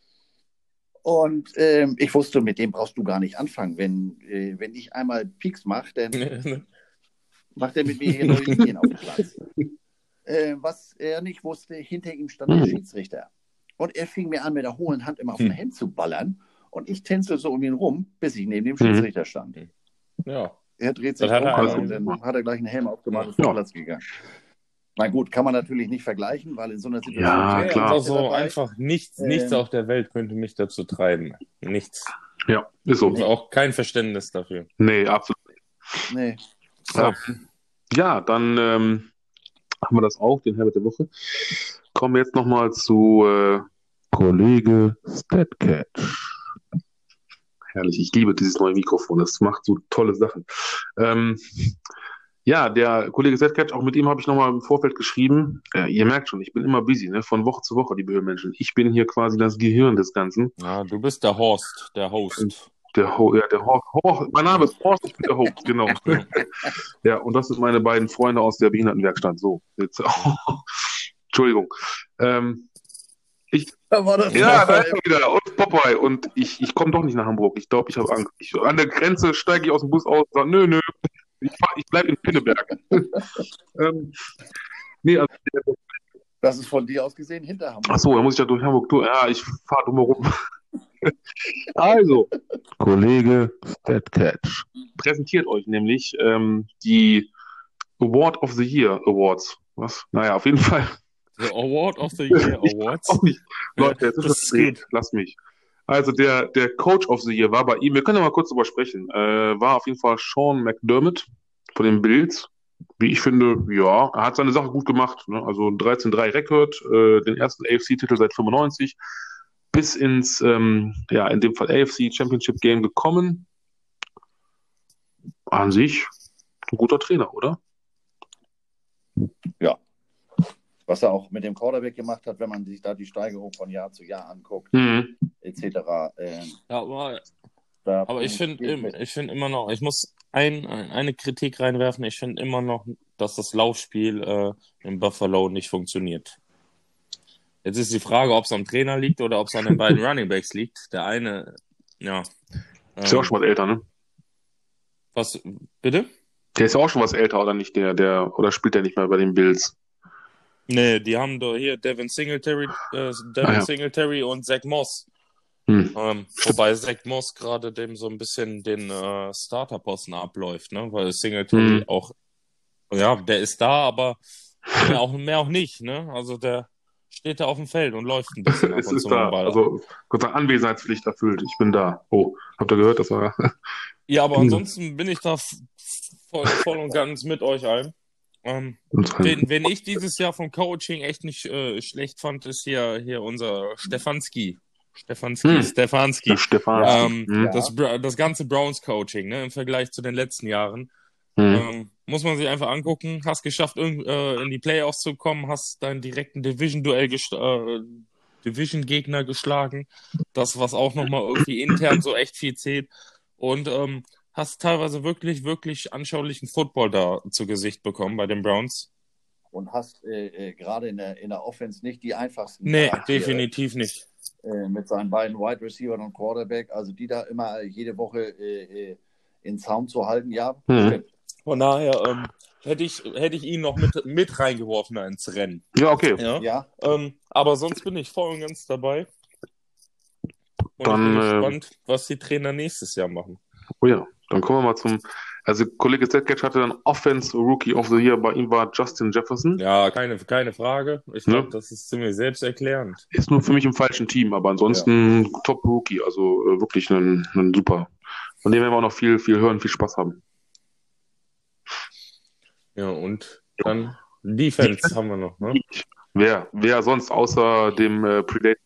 Und ähm, ich wusste, mit dem brauchst du gar nicht anfangen. Wenn, äh, wenn ich einmal Peaks mache, dann (laughs) macht er mit mir hier neue Linien auf dem Platz. Äh, was er nicht wusste, hinter ihm stand der Schiedsrichter. Und er fing mir an, mit der hohlen Hand immer auf den Hemd zu ballern. Und ich tänzelte so um ihn rum, bis ich neben dem Schiedsrichter stand. ja. Er dreht sich Dann um und dann hat er gleich einen Helm aufgemacht und ist Ja. Platz gegangen. Na gut, kann man natürlich nicht vergleichen, weil in so einer Situation. Ja, klar. einfach so dabei. einfach nichts, nichts Ähm. auf der Welt könnte mich dazu treiben. Nichts. Ja, ist so. Also auch kein Verständnis dafür. Nee, absolut. Nee. So. Ja, dann ähm, haben wir das auch, den Herbert der Woche. Kommen wir jetzt nochmal zu äh, Kollege Statcatch. Herrlich, ich liebe dieses neue Mikrofon, das macht so tolle Sachen. Ähm, ja, der Kollege Statcatch, auch mit ihm habe ich nochmal im Vorfeld geschrieben. Äh, ihr merkt schon, ich bin immer busy, ne? von Woche zu Woche, liebe Höhenmenschen. Ich bin hier quasi das Gehirn des Ganzen. Ja, du bist der Horst, der Host. Der, Ho ja, der Horst, Horst, mein Name ist Horst, ich bin der Host, genau. (laughs) ja, und das sind meine beiden Freunde aus der Behindertenwerkstatt. So, jetzt, (laughs) Entschuldigung. Ähm, Da war das ja, da ist er wieder. Und Popeye. Und ich, ich komme doch nicht nach Hamburg. Ich glaube, ich habe Angst. Ich, an der Grenze steige ich aus dem Bus aus und sage, nö, nö, ich, ich bleibe in Pinneberg. (laughs) ähm, nee, also, Das ist von dir aus gesehen hinter Hamburg. ach so, da muss ich ja durch Hamburg durch. Ja, ich fahre drumherum. (laughs) also, Kollege Statcatch präsentiert euch nämlich ähm, die Award of the Year Awards. Was? Naja, auf jeden Fall. The Award of the Year (laughs) Awards. Leute, jetzt ist Das das ist spät. Lasst mich. Also der, der Coach of the Year war bei ihm, wir können ja mal kurz drüber sprechen, äh, war auf jeden Fall Sean McDermott von den Bills. Wie ich finde, ja, er hat seine Sache gut gemacht. Ne? Also 13-3 Rekord, äh, den ersten AFC-Titel seit 95, bis ins, ähm, ja, in dem Fall AFC Championship Game gekommen. An sich ein guter Trainer, oder? Was er auch mit dem Quarterback gemacht hat, wenn man sich da die Steigerung von Jahr zu Jahr anguckt, Mhm. etc. Ähm, Ja, aber Aber ich finde ich finde immer noch, ich muss ein, ein, eine Kritik reinwerfen. Ich finde immer noch, dass das Laufspiel äh, in Buffalo nicht funktioniert. Jetzt ist die Frage, ob es am Trainer liegt oder ob es an den beiden (laughs) Running Backs liegt. Der eine, ja. Ist ja auch Ähm, schon was älter, ne? was, bitte? Der ist ja auch schon was älter, oder nicht? Der, der, oder spielt der nicht mehr bei den Bills? Nee, die haben doch hier Devin Singletary, äh, Devin Ah, ja. Singletary und Zach Moss. Hm. Ähm, wobei Zach Moss gerade dem so ein bisschen den äh, Starterposten abläuft, ne? Weil Singletary Hm. auch, ja, der ist da, aber mehr auch, mehr auch nicht, ne? Also der steht da auf dem Feld und läuft ein bisschen (laughs) Es ist da. Ball. Also, Dank, Anwesenheitspflicht erfüllt. Ich bin da. Oh, habt ihr gehört? Das war. ja, aber (laughs) ansonsten bin ich da voll, voll und ganz mit euch ein. Ähm, wen, wen ich dieses Jahr vom Coaching echt nicht äh, schlecht fand, ist hier, hier unser Stefanski. Stefanski, Hm. Stefanski. Der Stefan. Ähm, Hm. Ja. das, Bra- das ganze Browns-Coaching ne, im Vergleich zu den letzten Jahren. Hm. Ähm, muss man sich einfach angucken. Hast geschafft, irgend- äh, in die Playoffs zu kommen, hast deinen direkten Division-Duell äh, Division-Gegner geschlagen. Das, was auch nochmal irgendwie intern so echt viel zählt. Und ähm, hast teilweise wirklich, wirklich anschaulichen Football da zu Gesicht bekommen bei den Browns. Und hast äh, äh, gerade in der, in der Offense nicht die einfachsten. Nee, Charaktere, definitiv nicht. Äh, mit seinen beiden Wide Receiver und Quarterback, also die da immer jede Woche äh, äh, in Zaum zu halten, ja, stimmt. Von daher ähm, hätte, ich, hätte ich ihn noch mit, mit reingeworfen ins Rennen. Ja, okay. Ja. Ja, Ähm, aber sonst bin ich voll und ganz dabei. Und Dann, ich bin äh, gespannt, was die Trainer nächstes Jahr machen. Oh ja, dann kommen wir mal zum. Also, Kollege Zetkic hatte dann Offense Rookie of the Year. Bei ihm war Justin Jefferson. Ja, keine, keine Frage. Ich glaube, Ja. das ist ziemlich selbsterklärend. Ist nur für mich im falschen Team, aber ansonsten Top Rookie. Also äh, wirklich ein, ein super. Von dem werden wir auch noch viel, viel hören, viel Spaß haben. Ja, und dann Defense haben wir noch, ne? Wer, wer sonst außer dem äh, Predator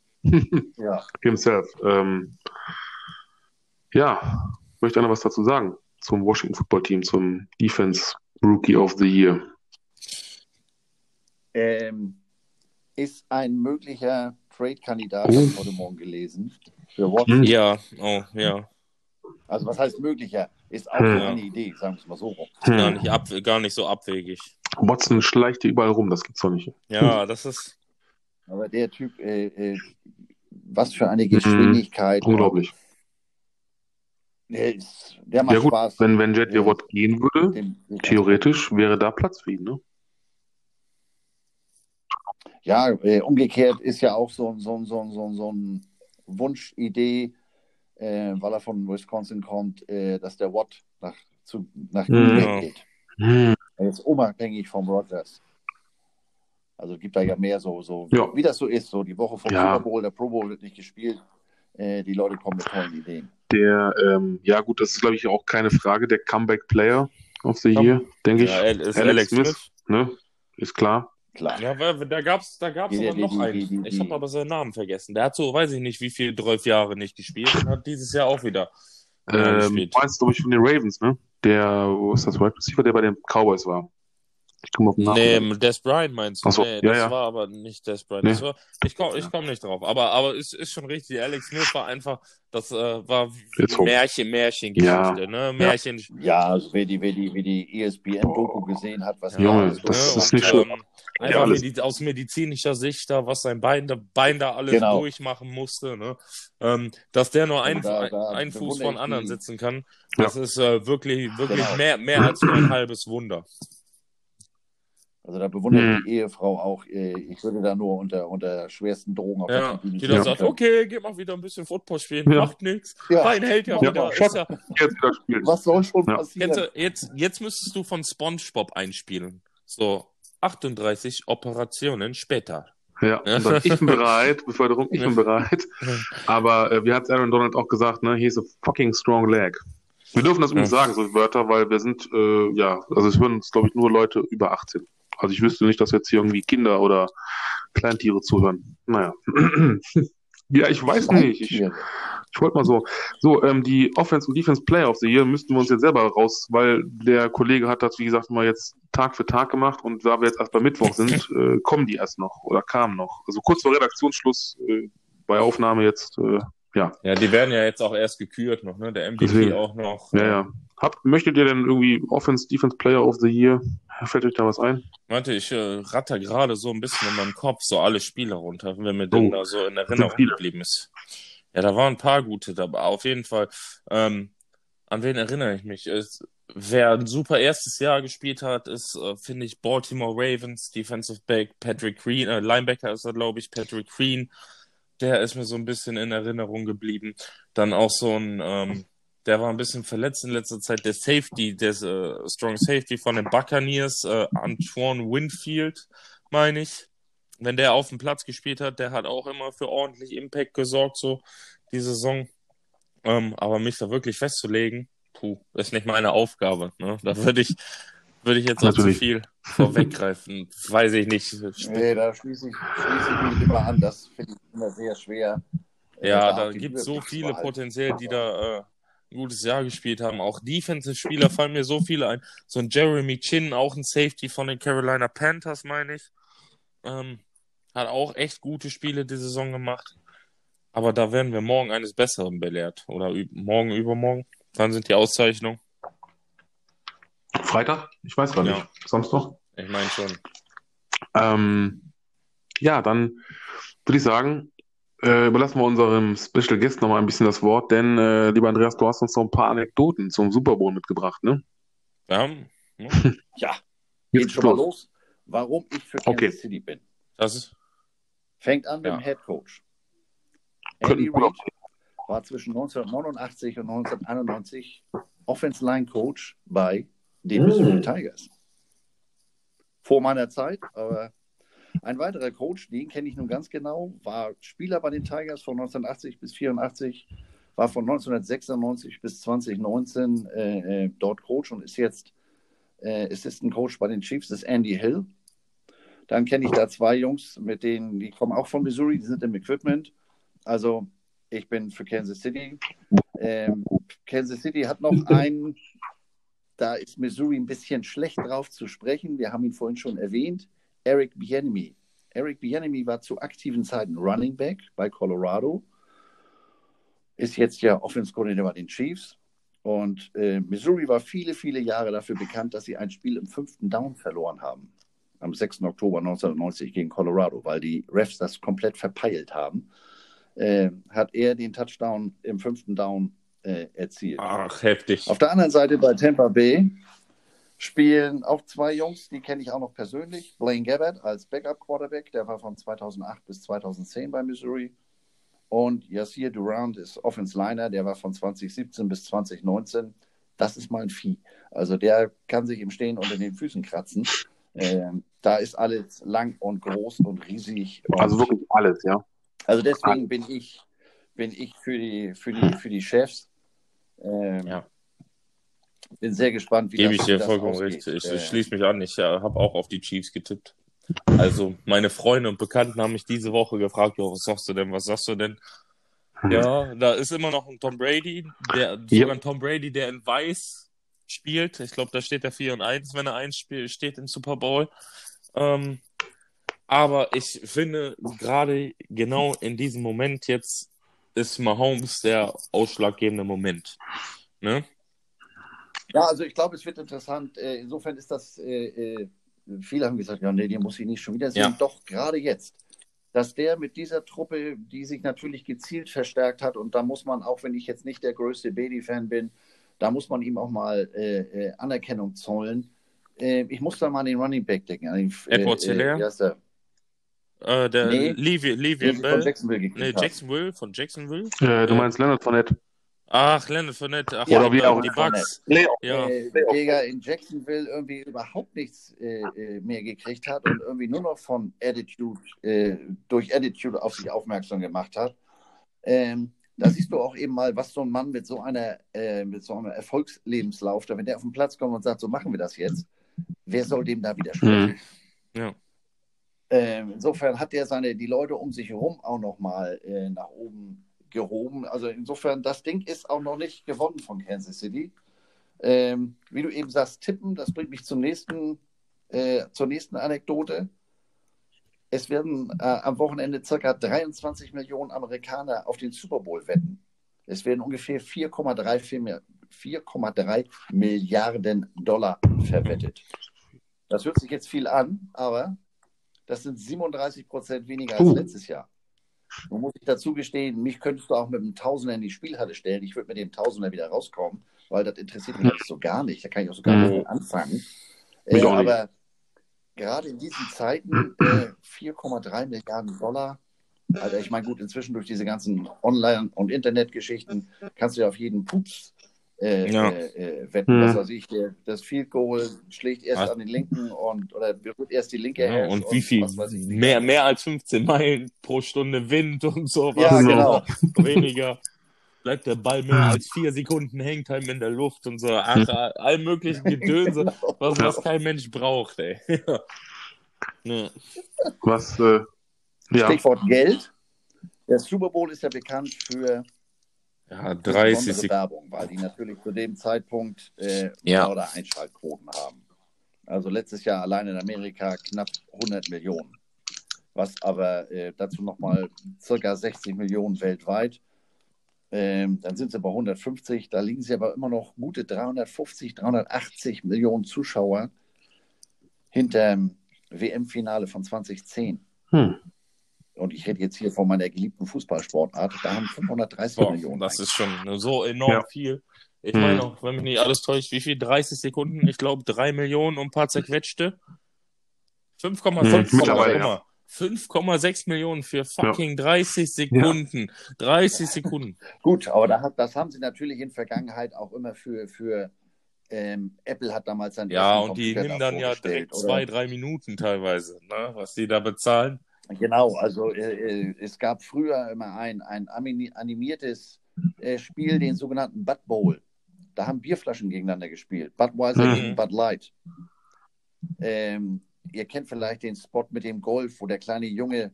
ja. (laughs) himself? Ähm, ja, möchte einer was dazu sagen zum Washington Football Team, zum Defense Rookie of the Year? Ähm, ist ein möglicher Trade-Kandidat, Oh. heute Morgen gelesen, für Watson. Hm. Ja, oh, ja. Also was heißt möglicher? Ist auch Hm. eine Idee, sagen wir es mal so rum. Gar Hm. nicht, ab, gar nicht so abwegig. Watson schleicht hier überall rum, das gibt's doch nicht. Ja, das ist. Aber der Typ, äh, äh, was für eine Geschwindigkeit. Unglaublich. Der, ist, der macht Ja gut, Spaß. wenn, wenn Jet Ja. Watt gehen würde, Dem- dem- theoretisch wäre da Platz für ihn, ne? Ja, äh, umgekehrt ist ja auch so, so, so, so, so eine Wunschidee, äh, weil er von Wisconsin kommt, äh, dass der Watt nach, zu, nach Mhm. Green Ja. Bay geht. Hm. Er ist unabhängig vom Rodgers. Also gibt da ja mehr so, so Ja. wie das so ist. So die Woche vom Ja. Super Bowl, der Pro Bowl wird nicht gespielt. Äh, die Leute kommen mit tollen Ideen. Der, ähm, ja gut, das ist glaube ich auch keine Frage, der Comeback Player of the Year, denke ich. Ja, Alex Alex Smith. Smith. Ne? Ist klar. Klar. Ja, weil- da gab's, da gab's Die- aber noch die- einen. die- die- Ich habe aber seinen Namen vergessen. Der hat so, weiß ich nicht, wie viel, zwölf Jahre nicht gespielt und hat dieses Jahr auch wieder äh, Ähm, gespielt. meinst du, glaube ich, von den Ravens, ne? Der, wo ist das, Wide Receiver, der bei den Cowboys war? Ich komme auf den Namen. Nee, Des Bryant meinst du? So, nee, ja, das ja. war aber nicht Des Bryant. Nee. War, ich komme ich komm nicht drauf. Aber, aber es ist schon richtig. Alex Smith war einfach, das äh, war. Märchen, Märchengeschichte, Ja. ne? Märchen. Ja, also wer die, wer die, wer die ESPN-Doku gesehen hat, was Junge, da das ne? ist Und, nicht schlimm. ähm, Ja, Einfach alles. medi aus medizinischer Sicht da, was sein Bein da, Bein da alles Genau. durchmachen musste, ne? Ähm, dass der nur ein, Also da- da ein, Fuß von anderen sitzen kann, das ist äh, wirklich, wirklich Genau. mehr, mehr als nur ein halbes Wunder. Also da bewundere Hm. ich die Ehefrau auch. Äh, Ich würde da nur unter, unter schwersten Drogen auf Ja, Tribüne die dann sagt, können. okay, geh mal wieder ein bisschen Football spielen, Ja. macht nichts, Ja. Bein hält ja, Ja, wieder. Ja, Jetzt wieder spielen. Was soll schon Ja. passieren? du, jetzt, jetzt müsstest du von SpongeBob einspielen. So, 38 Operationen später. Ja, und dann, ich bin bereit, Beförderung, ich bin bereit. Aber äh, wie hat Aaron Donald auch gesagt, ne, he's a fucking strong leg. Wir dürfen das übrigens Ja. sagen, so Wörter, weil wir sind, äh, ja, also es hören uns, glaube ich, nur Leute über 18. Also ich wüsste nicht, dass jetzt hier irgendwie Kinder oder Kleintiere zuhören. Naja. (clears throat) ja, ich weiß nicht. Ich, ich wollte mal so. So, ähm, die Offense und Defense Player of the Year müssten wir uns jetzt selber raus, weil der Kollege hat das, wie gesagt, mal jetzt Tag für Tag gemacht und da wir jetzt erst bei Mittwoch sind, (laughs) äh, kommen die erst noch oder kamen noch. Also kurz vor Redaktionsschluss äh, bei Aufnahme jetzt, äh, ja, Ja, die werden ja jetzt auch erst gekürt noch, ne? Der MVP Deswegen. auch noch. ja, ja. Habt, möchtet ihr denn irgendwie Offense, Defense Player of the Year? Fällt euch da was ein? Warte, ich äh, ratter gerade so ein bisschen in meinem Kopf so alle Spiele runter, wenn mir denn Oh, da so in Erinnerung geblieben ist. Ja, da waren ein paar gute dabei. Auf jeden Fall. Ähm, an wen erinnere ich mich? Es, wer ein super erstes Jahr gespielt hat, ist, äh, finde ich, Baltimore Ravens, Defensive Back, Patrick Green, äh, Linebacker ist er, glaube ich, Patrick Green. Der ist mir so ein bisschen in Erinnerung geblieben. Dann auch so ein, ähm, der war ein bisschen verletzt in letzter Zeit, der Safety, der äh, Strong Safety von den Buccaneers, äh, Antoine Winfield, meine ich. Wenn der auf dem Platz gespielt hat, der hat auch immer für ordentlich Impact gesorgt, so die Saison. Ähm, aber mich da wirklich festzulegen, puh, ist nicht meine Aufgabe. Ne? Da würde ich, würde ich jetzt auch zu Natürlich. viel vorweggreifen. (laughs) Weiß ich nicht. Nee, da schließe ich, schließe ich mich immer an. Das finde ich immer sehr schwer. Ja, da den gibt es so zu viele potenziell, die da äh, ein gutes Jahr gespielt haben. Auch Defensive-Spieler fallen mir so viele ein. So ein Jeremy Chin, auch ein Safety von den Carolina Panthers, meine ich. Ähm, hat auch echt gute Spiele die Saison gemacht. Aber da werden wir morgen eines Besseren belehrt. Oder morgen, übermorgen. Wann sind die Auszeichnungen? Freitag? Ich weiß gar nicht. Ja. Samstag? Ich meine schon. Ähm, ja, dann würde ich sagen, äh, überlassen wir unserem Special Guest noch mal ein bisschen das Wort, denn, äh, lieber Andreas, du hast uns noch ein paar Anekdoten zum Super Bowl mitgebracht, ne? Ne? (laughs) Ja, Jetzt geht schon mal los. Warum ich für Kansas Okay. City bin. das ist, Fängt an mit Ja. dem Head Coach. Andy Reid war zwischen 1989 und 1991 Offense Line Coach bei den Mm. Missouri Tigers. Vor meiner Zeit, aber ein weiterer Coach, den kenne ich nun ganz genau, war Spieler bei den Tigers von 1980 bis 84, war von 1996 bis 2019 äh, äh, dort Coach und ist jetzt äh, Assistant Coach bei den Chiefs, das ist Andy Hill. Dann kenne ich da zwei Jungs, mit denen, die kommen auch von Missouri, die sind im Equipment. Also ich bin für Kansas City. Ähm, Kansas City hat noch (laughs) einen, da ist Missouri ein bisschen schlecht drauf zu sprechen. Wir haben ihn vorhin schon erwähnt, Eric Bieniemy. Eric Bieniemy war zu aktiven Zeiten Running Back bei Colorado, ist jetzt ja Offense Coordinator bei den Chiefs. Und äh, Missouri war viele, viele Jahre dafür bekannt, dass sie ein Spiel im fünften Down verloren haben. Am 6. Oktober 1990 gegen Colorado, weil die Refs das komplett verpeilt haben. Äh, hat er den Touchdown im fünften Down äh, erzielt. ach, heftig. Auf der anderen Seite bei Tampa Bay spielen auch zwei Jungs, die kenne ich auch noch persönlich. Blaine Gabbard als Backup-Quarterback, der war von 2008 bis 2010 bei Missouri. Und Yassir Durant ist Offense-Liner, der war von 2017 bis 2019. Das ist mal ein Vieh. Also der kann sich im Stehen unter den Füßen kratzen. Ähm, da ist alles lang und groß und riesig. Und Also wirklich alles, ja. also deswegen bin ich, bin ich für die, für die, für die Chefs. Ähm, Ja. Bin sehr gespannt, wie Gebe das, ich dir das vollkommen ausgeht. recht. Ich, Äh, ich schließe mich an. Ich äh, habe auch auf die Chiefs getippt. Also, meine Freunde und Bekannten haben mich diese Woche gefragt, jo, was sagst du denn, was sagst du denn? Ja, da ist immer noch ein Tom Brady, der, Ja. sogar ein Tom Brady, der in Weiß spielt. Ich glaube, da steht er 4 und 1, wenn er 1 spiel, steht im Super Bowl. Ähm, aber ich finde, gerade genau in diesem Moment jetzt ist Mahomes der ausschlaggebende Moment. Ne? Ja, also ich glaube, es wird interessant. Äh, Insofern ist das, äh, äh, viele haben gesagt, ja, nee, den muss ich nicht schon wieder sehen. Ja. Doch, gerade jetzt. Dass der mit dieser Truppe, die sich natürlich gezielt verstärkt hat, und da muss man, auch wenn ich jetzt nicht der größte Baby-Fan bin, da muss man ihm auch mal äh, äh, Anerkennung zollen. Äh, ich muss da mal an den Running Back denken. An den, Edward Hilaire? Äh, der? Äh, der Nee. Levi, Levi sie von Bell. Jacksonville gekriegt Nee. Jacksonville, von Jacksonville. Äh, du Ja. meinst Leonard Fournette. Ach, Leonard Fournette. Ach, Oder ja, wie auch die. Bugs. Ja. äh, Digga, in Jacksonville irgendwie überhaupt nichts äh, äh, mehr gekriegt hat und irgendwie nur noch von Attitude, äh, durch Attitude auf sich aufmerksam gemacht hat. Ähm, da siehst du auch eben mal, was so ein Mann mit so einer, äh, mit so einem Erfolgslebenslauf, da wenn der auf den Platz kommt und sagt, so machen wir das jetzt, wer soll dem da widersprechen? Ja. Ähm, insofern hat er seine, die Leute um sich herum auch nochmal äh, nach oben gehoben. Also insofern, das Ding ist auch noch nicht gewonnen von Kansas City. Ähm, wie du eben sagst, tippen, das bringt mich zum nächsten, äh, zur nächsten Anekdote. Es werden äh, am Wochenende circa 23 Millionen Amerikaner auf den Super Bowl wetten. Es werden ungefähr 4,3 Mi- 4,3 Milliarden Dollar verwettet. Das hört sich jetzt viel an, aber das sind 37 Prozent weniger als Uh. letztes Jahr. Nun muss ich dazu gestehen, mich könntest du auch mit einem Tausender in die Spielhalle stellen. Ich würde mit dem Tausender wieder rauskommen, weil das interessiert mich so gar nicht. Da kann ich auch so gar Mhm. nicht mit anfangen. Äh, aber gerade in diesen Zeiten äh, 4,3 Milliarden Dollar. Alter, ich meine, gut, inzwischen durch diese ganzen Online- und Internetgeschichten kannst du ja auf jeden Pups äh, Ja. äh, äh, wetten. Mhm. Was weiß ich, das Field Goal schlägt erst Was? an den linken und oder berührt erst die linke Ja, Hash und wie viel? was weiß ich. Mehr, mehr als 15 Meilen pro Stunde Wind und sowas. Ja, genau. (laughs) Weniger. Bleibt der Ball mehr als vier Sekunden, hängt halt in der Luft und so. Ach, all möglichen Gedönse, (laughs) was, was kein Mensch braucht, ey. (laughs) ne. Was, äh, ja. Stichwort Geld. Der Super Bowl ist ja bekannt für Ja, für 30 besondere Sekunden. Werbung, weil die natürlich zu dem Zeitpunkt äh, Ja. oder Einschaltquoten haben. Also letztes Jahr allein in Amerika knapp 100 Millionen. was aber äh, dazu nochmal circa 60 Millionen weltweit. Ähm, dann sind sie bei 150, da liegen sie aber immer noch gute 350, 380 Millionen Zuschauer hinter dem WM-Finale von 2010. Hm. Und ich rede jetzt hier von meiner geliebten Fußballsportart. Da haben 530 Boah, Millionen. das ist schon so enorm Ja. viel. Ich Hm. meine auch, wenn mich nicht alles täuscht, wie viel? 30 Sekunden? Ich glaube, 3 Millionen und ein paar zerquetschte. 5,6 Hm, mittlerweile, mal, 5,6 Millionen für fucking 30 Ja. Sekunden. 30 Sekunden. (laughs) Gut, aber da hat, das haben sie natürlich in Vergangenheit auch immer für, für ähm, Apple hat damals dann Ja, und die nehmen dann ja direkt oder? zwei, drei Minuten teilweise, ne? was die da bezahlen. Genau, also äh, äh, es gab früher immer ein, ein animiertes äh, Spiel, den sogenannten Bud Bowl. Da haben Bierflaschen gegeneinander gespielt. Budweiser Mhm. gegen Bud Light. Ähm, ihr kennt vielleicht den Spot mit dem Golf, wo der kleine Junge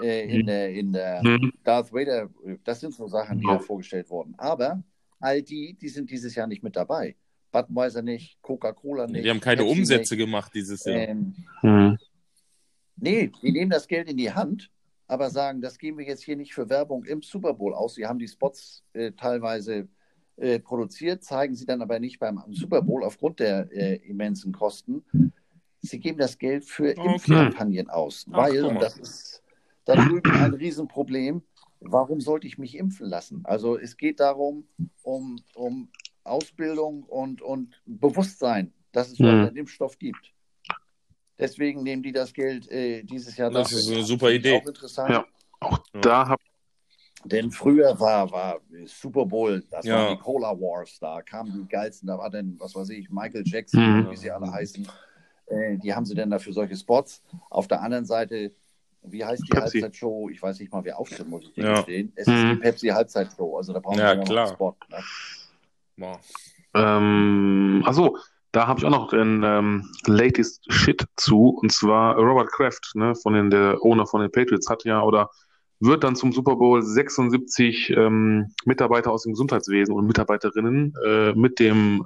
äh, in der, in der Hm. Darth Vader, das sind so Sachen, die Ja. da vorgestellt wurden. Aber all die, die sind dieses Jahr nicht mit dabei. Budweiser nicht, Coca-Cola nicht. Die haben keine Pepsi Umsätze Nicht. gemacht dieses Jahr. Ähm, Hm. Nee, die nehmen das Geld in die Hand, aber sagen, das geben wir jetzt hier nicht für Werbung im Super Bowl aus. Sie haben die Spots äh, teilweise äh, produziert, zeigen sie dann aber nicht beim Super Bowl aufgrund der äh, immensen Kosten. Sie geben das Geld für Okay. Impfkampagnen aus, Ach, weil, und das ist da drüben ein Riesenproblem, warum sollte ich mich impfen lassen? Also es geht darum, um, um Ausbildung und, und Bewusstsein, dass es Mhm. einen Impfstoff gibt. Deswegen nehmen die das Geld äh, dieses Jahr Das ist eine super Idee. Auch interessant. Ja. Auch Ja. da habe Denn früher war, war Super Bowl, das Ja. waren die Cola Wars, da kamen die geilsten, da war dann, was weiß ich, Michael Jackson, Mhm. wie sie alle heißen. Äh, die haben sie denn dafür solche Spots. Auf der anderen Seite, wie heißt die Pepsi. Halbzeitshow? Ich weiß nicht mal, wer auftritt, muss ich dir Ja. gestehen. Es ist Mhm. die Pepsi Halbzeitshow, also da brauchen Ja, wir noch klar. einen Spot. Ne? Ähm, achso, da habe ich auch noch den ähm, latest Shit zu, und zwar Robert Kraft, ne, von den, der Owner von den Patriots, hat ja oder wird dann zum Super Bowl 76 ähm, Mitarbeiter aus dem Gesundheitswesen und Mitarbeiterinnen äh, mit dem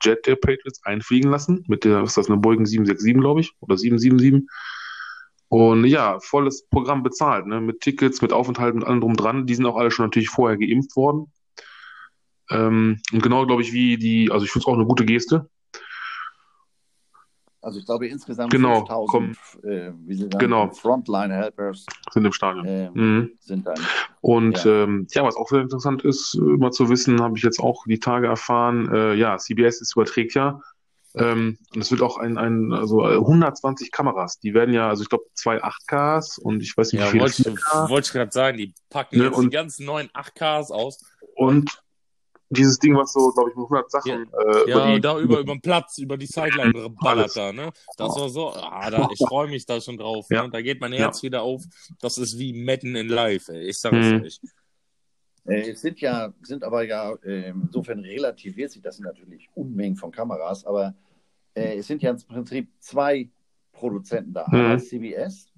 Jet der Patriots einfliegen lassen. Mit der, was ist das, eine Boeing 767, glaube ich, oder 777. Und ja, volles Programm bezahlt, ne, mit Tickets, mit Aufenthalt und allem drum dran. Die sind auch alle schon natürlich vorher geimpft worden. Ähm, und genau, glaube ich, wie die, also ich finde es auch eine gute Geste. Also ich glaube insgesamt Genau, 5000 äh, wie sie sagen, Genau. Frontline Helpers sind im Stadion. äh, Mhm. sind dann. Und Ja. ähm, ja, was auch sehr interessant ist, äh, mal zu wissen, habe ich jetzt auch die Tage erfahren, äh, ja, CBS ist überträgt ja. Ähm, und es wird auch ein, ein, also äh, 120 Kameras, die werden ja, also ich glaube zwei 8Ks und ich weiß nicht, Ja, wie viele wollte ich, 4K. wollte ich gerade sagen, die packen Ne, jetzt und- die ganzen neuen 8Ks aus. Und dieses Ding, was so, glaube ich, mit 100 Sachen äh, Ja, über die, da über, über den Platz, über die Sideline ballert da, ne? Das war so, ah, da, (laughs) ich freue mich da schon drauf, Ja. ne? Da geht mein Herz wieder auf. Das ist wie Madden in Live, ey. Ich sag es Mhm. euch. Äh, es sind ja, sind aber ja, äh, insofern relativiert sich das sind natürlich Unmengen von Kameras, aber äh, es sind ja im Prinzip zwei Produzenten da. Einmal Mhm. CBS,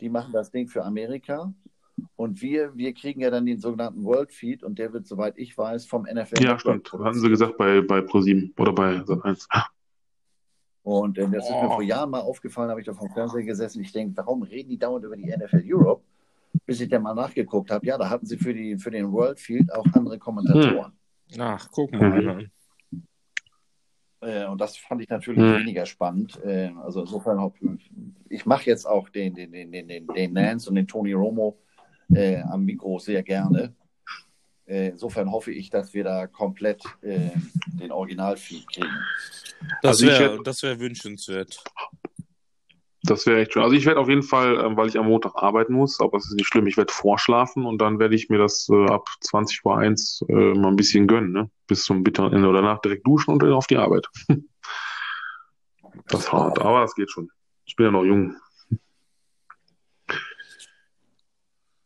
die machen das Ding für Amerika und wir, wir kriegen ja dann den sogenannten World Feed und der wird, soweit ich weiß, vom NFL ja, stimmt, hatten sie gesagt bei, bei ProSieben oder bei Sat1. Und äh, das ist mir Oh. vor Jahren mal aufgefallen, habe ich da vom Fernseher gesessen. Ich denke, warum reden die dauernd über die NFL Europe? Bis ich dann mal nachgeguckt habe, ja, da hatten sie für, die, für den World Field auch andere Kommentatoren. Ach, guck mal. Mhm. Äh, und das fand ich natürlich Mhm. weniger spannend. Äh, also insofern, ich mache jetzt auch den, den, den, den, den, den Nance und den Tony Romo äh, am Mikro sehr gerne. Äh, insofern hoffe ich, dass wir da komplett äh, den Originalfeed kriegen. Das Also wäre wär wünschenswert. Das wäre echt schön. Also ich werde auf jeden Fall, ähm, weil ich am Montag arbeiten muss, aber es ist nicht schlimm, ich werde vorschlafen und dann werde ich mir das äh, ab 20 Uhr 1 äh, mal ein bisschen gönnen, ne? Bis zum bitteren Ende oder danach direkt duschen und dann auf die Arbeit. (laughs) Das ist hart, aber das geht schon. Ich bin ja noch jung.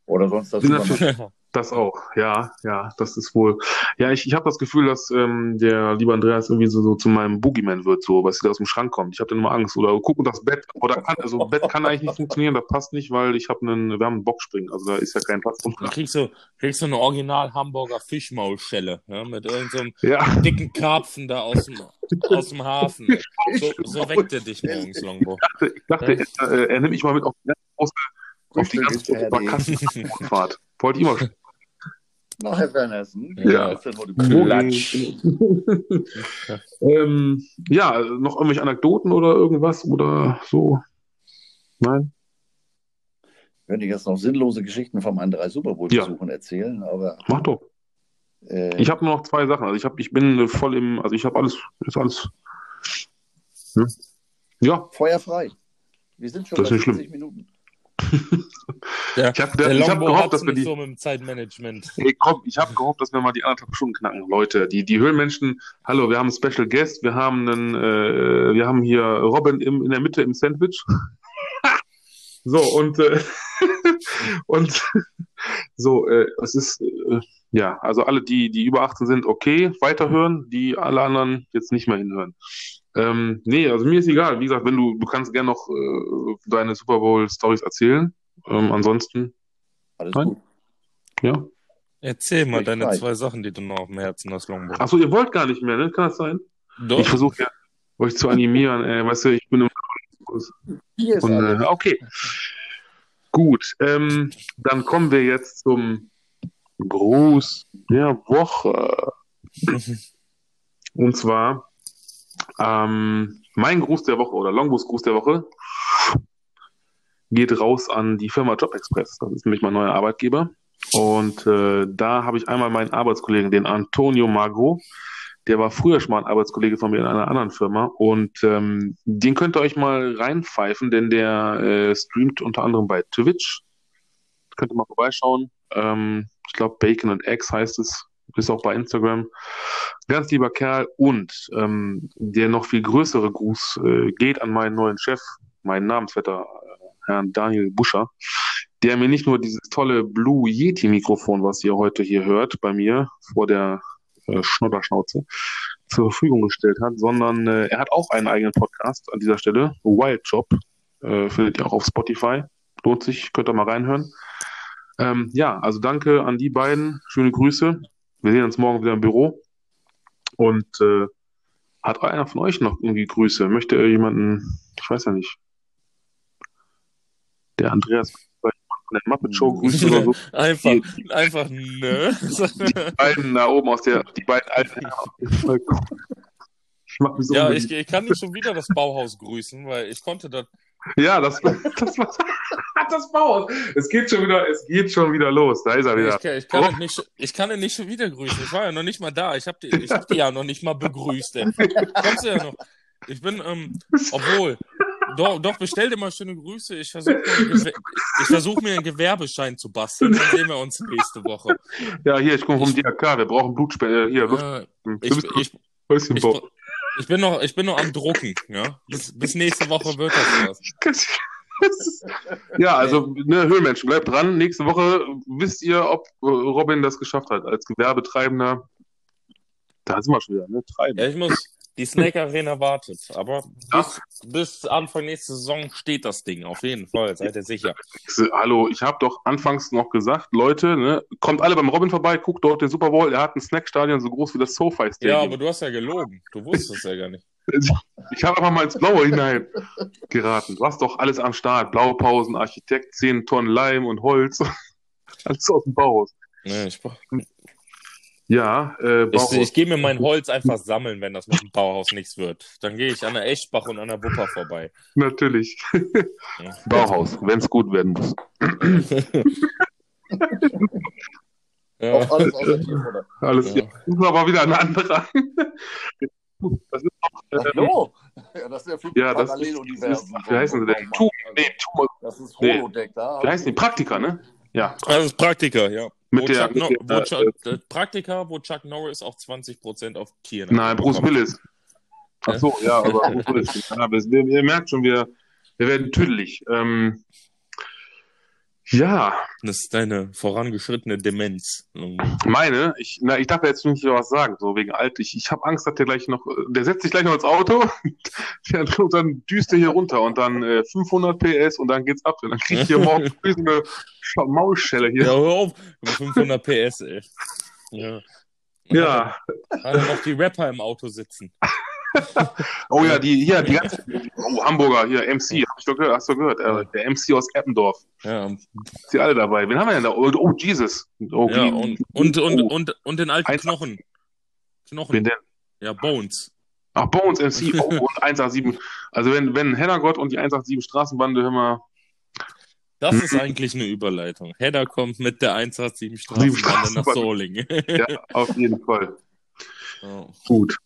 Oder sonst das natürlich- Das auch, ja, ja, das ist wohl. Ja, ich, ich habe das Gefühl, dass ähm, der liebe Andreas irgendwie so, so zu meinem Boogeyman wird, so, was der aus dem Schrank kommt. Ich habe dann immer Angst. Oder guck und das Bett, oder kann, also Bett kann eigentlich nicht funktionieren, das passt nicht, weil ich habe einen, wir haben einen Boxspringen, also da ist ja kein Platz drum. Dann kriegst du, kriegst du eine original Hamburger Fischmaulschelle, ja, mit irgendeinem Ja, dicken Karpfen da aus dem, aus dem Hafen. So, so weckt er dich morgens, Longbo. ich dachte, er, äh, er nimmt mich mal mit auf die Frühstück ist fertig. Barkastenfahrt. (laughs) Wollte ich immer schon. Na, Herr Wernersen. Ja. Klatsch. (laughs) ähm, ja, noch irgendwelche Anekdoten oder irgendwas oder so? Nein? Könnte ich jetzt noch sinnlose Geschichten vom anderen Super Bowl Ja. erzählen, aber Mach doch. äh, Ich habe nur noch zwei Sachen. Also ich habe, ich bin voll im, also ich habe alles, ist alles. Hm? Ja, Feuer frei. Wir sind schon Das bei ist nicht 70 Minuten. Der, Ich hab- der ich hab gehofft, dass wir die- so mit dem Zeitmanagement. ey, komm, ich habe gehofft, dass wir mal die anderthalb Stunden knacken. Leute, die, die Höhlenmenschen, hallo, wir haben einen Special Guest, wir haben einen, äh, wir haben hier Robin im, in der Mitte im Sandwich. (laughs) so, und, äh, (laughs) und so, äh, es ist, äh, ja, also alle, die, die über 18 sind, okay, weiterhören, die alle anderen jetzt nicht mehr hinhören. Ähm, nee, also mir ist egal. Wie gesagt, wenn du, du kannst gerne noch äh, deine Super Bowl Stories erzählen. Ähm, ansonsten, Alles Nein. gut. ja. Erzähl mal Ich deine weiß. zwei Sachen, die du noch auf dem Herzen hast, Longbow. Achso, ihr wollt gar nicht mehr, ne? Kann das sein? Doch. Ich versuche ja, euch zu animieren. Ey, weißt du, ich bin im Hier ist und, äh, okay. Gut, ähm, dann kommen wir jetzt zum Gruß der Woche. (laughs) Und zwar ähm, mein Gruß der Woche oder Longbus Gruß der Woche geht raus an die Firma Job Express. Das ist nämlich mein neuer Arbeitgeber. Und äh, da habe ich einmal meinen Arbeitskollegen, den Antonio Magro. Der war früher schon mal ein Arbeitskollege von mir in einer anderen Firma. Und ähm, den könnt ihr euch mal reinpfeifen, denn der äh, streamt unter anderem bei Twitch. Könnt ihr mal vorbeischauen. Ähm, ich glaube, Bacon and Eggs heißt es. Ist auch bei Instagram. Ganz lieber Kerl. Und ähm, der noch viel größere Gruß äh, geht an meinen neuen Chef, meinen Namensvetter, äh, Herrn Daniel Buscher, der mir nicht nur dieses tolle Blue Yeti Mikrofon, was ihr heute hier hört, bei mir vor der äh, Schnodderschnauze, zur Verfügung gestellt hat, sondern äh, er hat auch einen eigenen Podcast an dieser Stelle, Wild Job, äh, findet ihr auch auf Spotify, lohnt sich, könnt ihr mal reinhören. Ähm, ja, also danke an die beiden, schöne Grüße. Wir sehen uns morgen wieder im Büro. Und äh, hat einer von euch noch irgendwie Grüße? Möchte jemanden, ich weiß ja nicht, der Andreas von der Muppet Show grüßen oder so? (laughs) Einfach, Die- einfach, ne? Die beiden da oben aus der, die beiden alten. Ich mach mich so ja, ich, ich kann nicht schon wieder das Bauhaus grüßen, weil ich konnte das. Ja, das, (laughs) das war das Bauhaus. Es geht schon wieder, es geht schon wieder los. Da ist er wieder. Ich, kann- ich, kann ihn nicht, ich kann ihn nicht schon wieder grüßen. Ich war ja noch nicht mal da. Ich habe die, ich hab die ja noch nicht mal begrüßt. Ey. Kommst du ja noch? Ich bin, ähm, obwohl, doch, doch, bestell dir mal schöne Grüße. Ich versuche versuch mir einen Gewerbeschein zu basteln. Dann sehen wir uns nächste Woche. Ja, hier, ich komme vom DRK. Wir brauchen Blutspende. Hier, Luft. Äh, Du ich, ich, ich, ich, bin noch, ich bin noch am Drucken. Ja? Bis, bis nächste Woche wird das was. (laughs) Ja, also, ne, Höhlenmenschen, bleibt dran. Nächste Woche wisst ihr, ob äh, Robin das geschafft hat als Gewerbetreibender. Da sind wir schon wieder, ne? Treiben. Ja, ich muss. Die Snake Arena wartet. Aber bis, bis Anfang nächste Saison steht das Ding. Auf jeden Fall. Seid ihr sicher. Hallo, ich habe doch anfangs noch gesagt, Leute, ne, kommt alle beim Robin vorbei, guckt dort den Super Bowl. Er hat ein Snackstadion so groß wie das SoFi Ja, Stadium. aber du hast ja gelogen. Du wusstest ja gar nicht. Ich habe einfach mal ins Blaue hinein geraten. Du hast doch alles am Start. Blaupausen, Architekt, 10 Tonnen Leim und Holz. (laughs) Alles aus dem Bauhaus. Nee, ich, Ja, äh, ich, Bauhaus. ich gehe mir mein Holz einfach sammeln, wenn das mit dem Bauhaus nichts wird. Dann gehe ich an der Eschbach und an der Wupper vorbei. Natürlich. (laughs) Bauhaus, wenn es gut werden muss. (laughs) Ja. Auch alles außer Tiefmutter. Alles, Ja. ja. Das ist aber wieder ein anderer. Das ist noch, äh, so. Ja, das ist ja für ja, das ist, Paralleluniversen. das ist, wie heißen sie denn? Tu, nee, tu, Das ist Nee. Holodeck da. wie heißen die? Praktika, ne? Ja. Das ist Praktiker, ja. Mit wo der- Chuck mit no der, wo Chuck, äh, Praktiker, wo Chuck Norris auch 20% auf Tieren Nein, Bruce Willis. Ach so, ja, aber (laughs) Bruce Willis. Ja, ihr merkt schon, wir, wir werden tüdelig. Ähm, ja, Das ist deine vorangeschrittene Demenz. meine, ich, na, ich darf ja jetzt nicht was sagen, so wegen alt. Ich, ich habe Angst, dass der gleich noch, äh, der setzt sich gleich noch ins Auto (laughs) der- und dann düst er hier runter und dann äh, 500 PS und dann geht's ab. Und dann krieg ich hier (laughs) morgen eine Sch- Maulschelle Ja, hier. hör auf. 500 PS, ey. Ja. Ja, er noch die Rapper im Auto sitzen. (laughs) oh ja, die hier, die ganze, oh, Hamburger, hier, MC, ich doch gehört, hast du gehört, äh, der MC aus Eppendorf. Ja, Sind sie alle dabei? Wen haben wir denn da? Oh, oh Jesus. Oh, ja und, und, und, oh. und, und den alten Eins- Knochen. Wen Knochen. denn? Ja, Bones. Ach, Bones MC (laughs) oh, und 187. Also wenn, wenn Hennergott und die 187 Straßenbande, hör mal, Das ist eigentlich eine Überleitung. Hedda kommt mit der 187 Sieben Straßenbahn nach. Solingen. ja, auf jeden Fall. (laughs) Ja. Gut.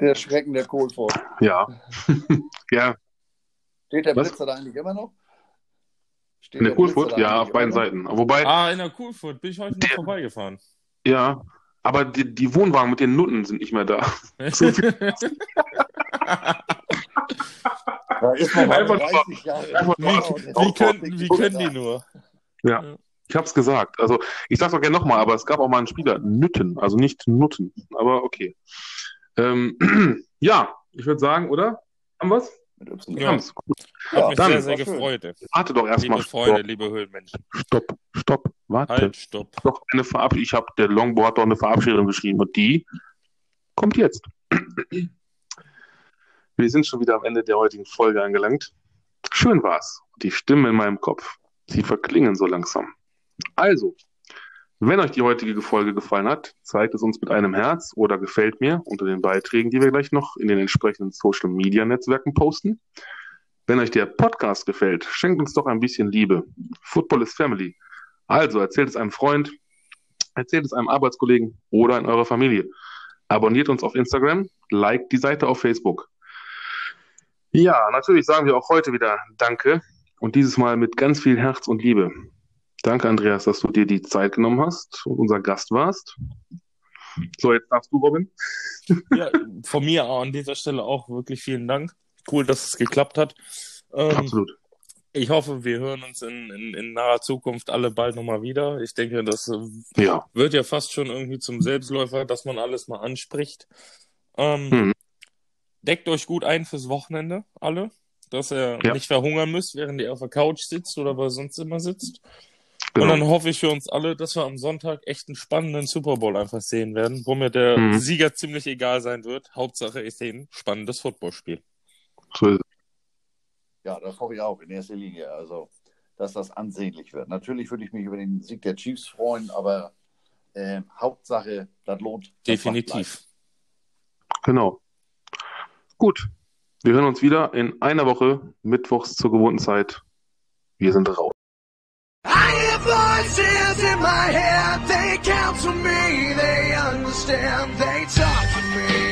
Der Schrecken der Kohlfurt. Ja. (laughs) ja, Steht der Was? Blitzer da eigentlich immer noch? Steht in der Kurfurt, da ja, auf beiden noch? Seiten. Wobei, Ah, in der Kurfurt bin ich heute noch Der- vorbeigefahren. ja, aber die, die Wohnwagen mit den Nutten sind nicht mehr da. (laughs) (laughs) Da ist man Einfach nur- 30 Jahre. einfach nur- alt. wie, können, wie können die nur? Ich hab's gesagt. Also, ich sag's auch gerne nochmal, aber es gab auch mal einen Spieler, Nütten, also nicht Nutten. Aber okay. Ähm, (clears throat) ja, ich würde sagen, oder? Haben wir's? Mit Y. Wir Ja. haben's. Gut. Hat mich dann- sehr, sehr schön. gefreut. Warte doch erstmal. Liebe Freunde, Stopp, liebe Höhlenmenschen. stopp, stopp, warte. Halt, stopp. Doch eine Verabschiedung. Ich habe der Longboard hat doch eine Verabschiedung geschrieben und die kommt jetzt. (clears throat) Wir sind schon wieder am Ende der heutigen Folge angelangt. Schön war's. Die Stimmen in meinem Kopf, sie verklingen so langsam. Also, wenn euch die heutige Folge gefallen hat, zeigt es uns mit einem Herz oder gefällt mir unter den Beiträgen, die wir gleich noch in den entsprechenden Social Media Netzwerken posten. Wenn euch der Podcast gefällt, schenkt uns doch ein bisschen Liebe. Football is Family. Also erzählt es einem Freund, erzählt es einem Arbeitskollegen oder in eurer Familie. Abonniert uns auf Instagram, liked die Seite auf Facebook. Ja, natürlich sagen wir auch heute wieder Danke und dieses Mal mit ganz viel Herz und Liebe. Danke, Andreas, dass du dir die Zeit genommen hast und unser Gast warst. So, jetzt darfst du, Robin. (laughs) Ja, von mir an dieser Stelle auch wirklich vielen Dank. Cool, dass es geklappt hat. Ähm, Absolut. ich hoffe, wir hören uns in, in, in naher Zukunft alle bald nochmal wieder. Ich denke, das äh, Ja, wird ja fast schon irgendwie zum Selbstläufer, dass man alles mal anspricht. Ähm, Mhm. Deckt euch gut ein fürs Wochenende, alle, dass ihr Ja. nicht verhungern müsst, während ihr auf der Couch sitzt oder wo sonst immer sitzt. Genau. Und dann hoffe ich für uns alle, dass wir am Sonntag echt einen spannenden Super Bowl einfach sehen werden, wo mir der Mhm. Sieger ziemlich egal sein wird. Hauptsache, ich sehe ein spannendes Footballspiel. So. Ja, das hoffe ich auch in erster Linie. Also, dass das ansehnlich wird. Natürlich würde ich mich über den Sieg der Chiefs freuen, aber ähm, Hauptsache, das lohnt. das Definitiv. Genau. Gut. Wir hören uns wieder in einer Woche, mittwochs zur gewohnten Zeit. Wir sind raus. Hear voices in my head, they counsel me, they understand, they talk to me.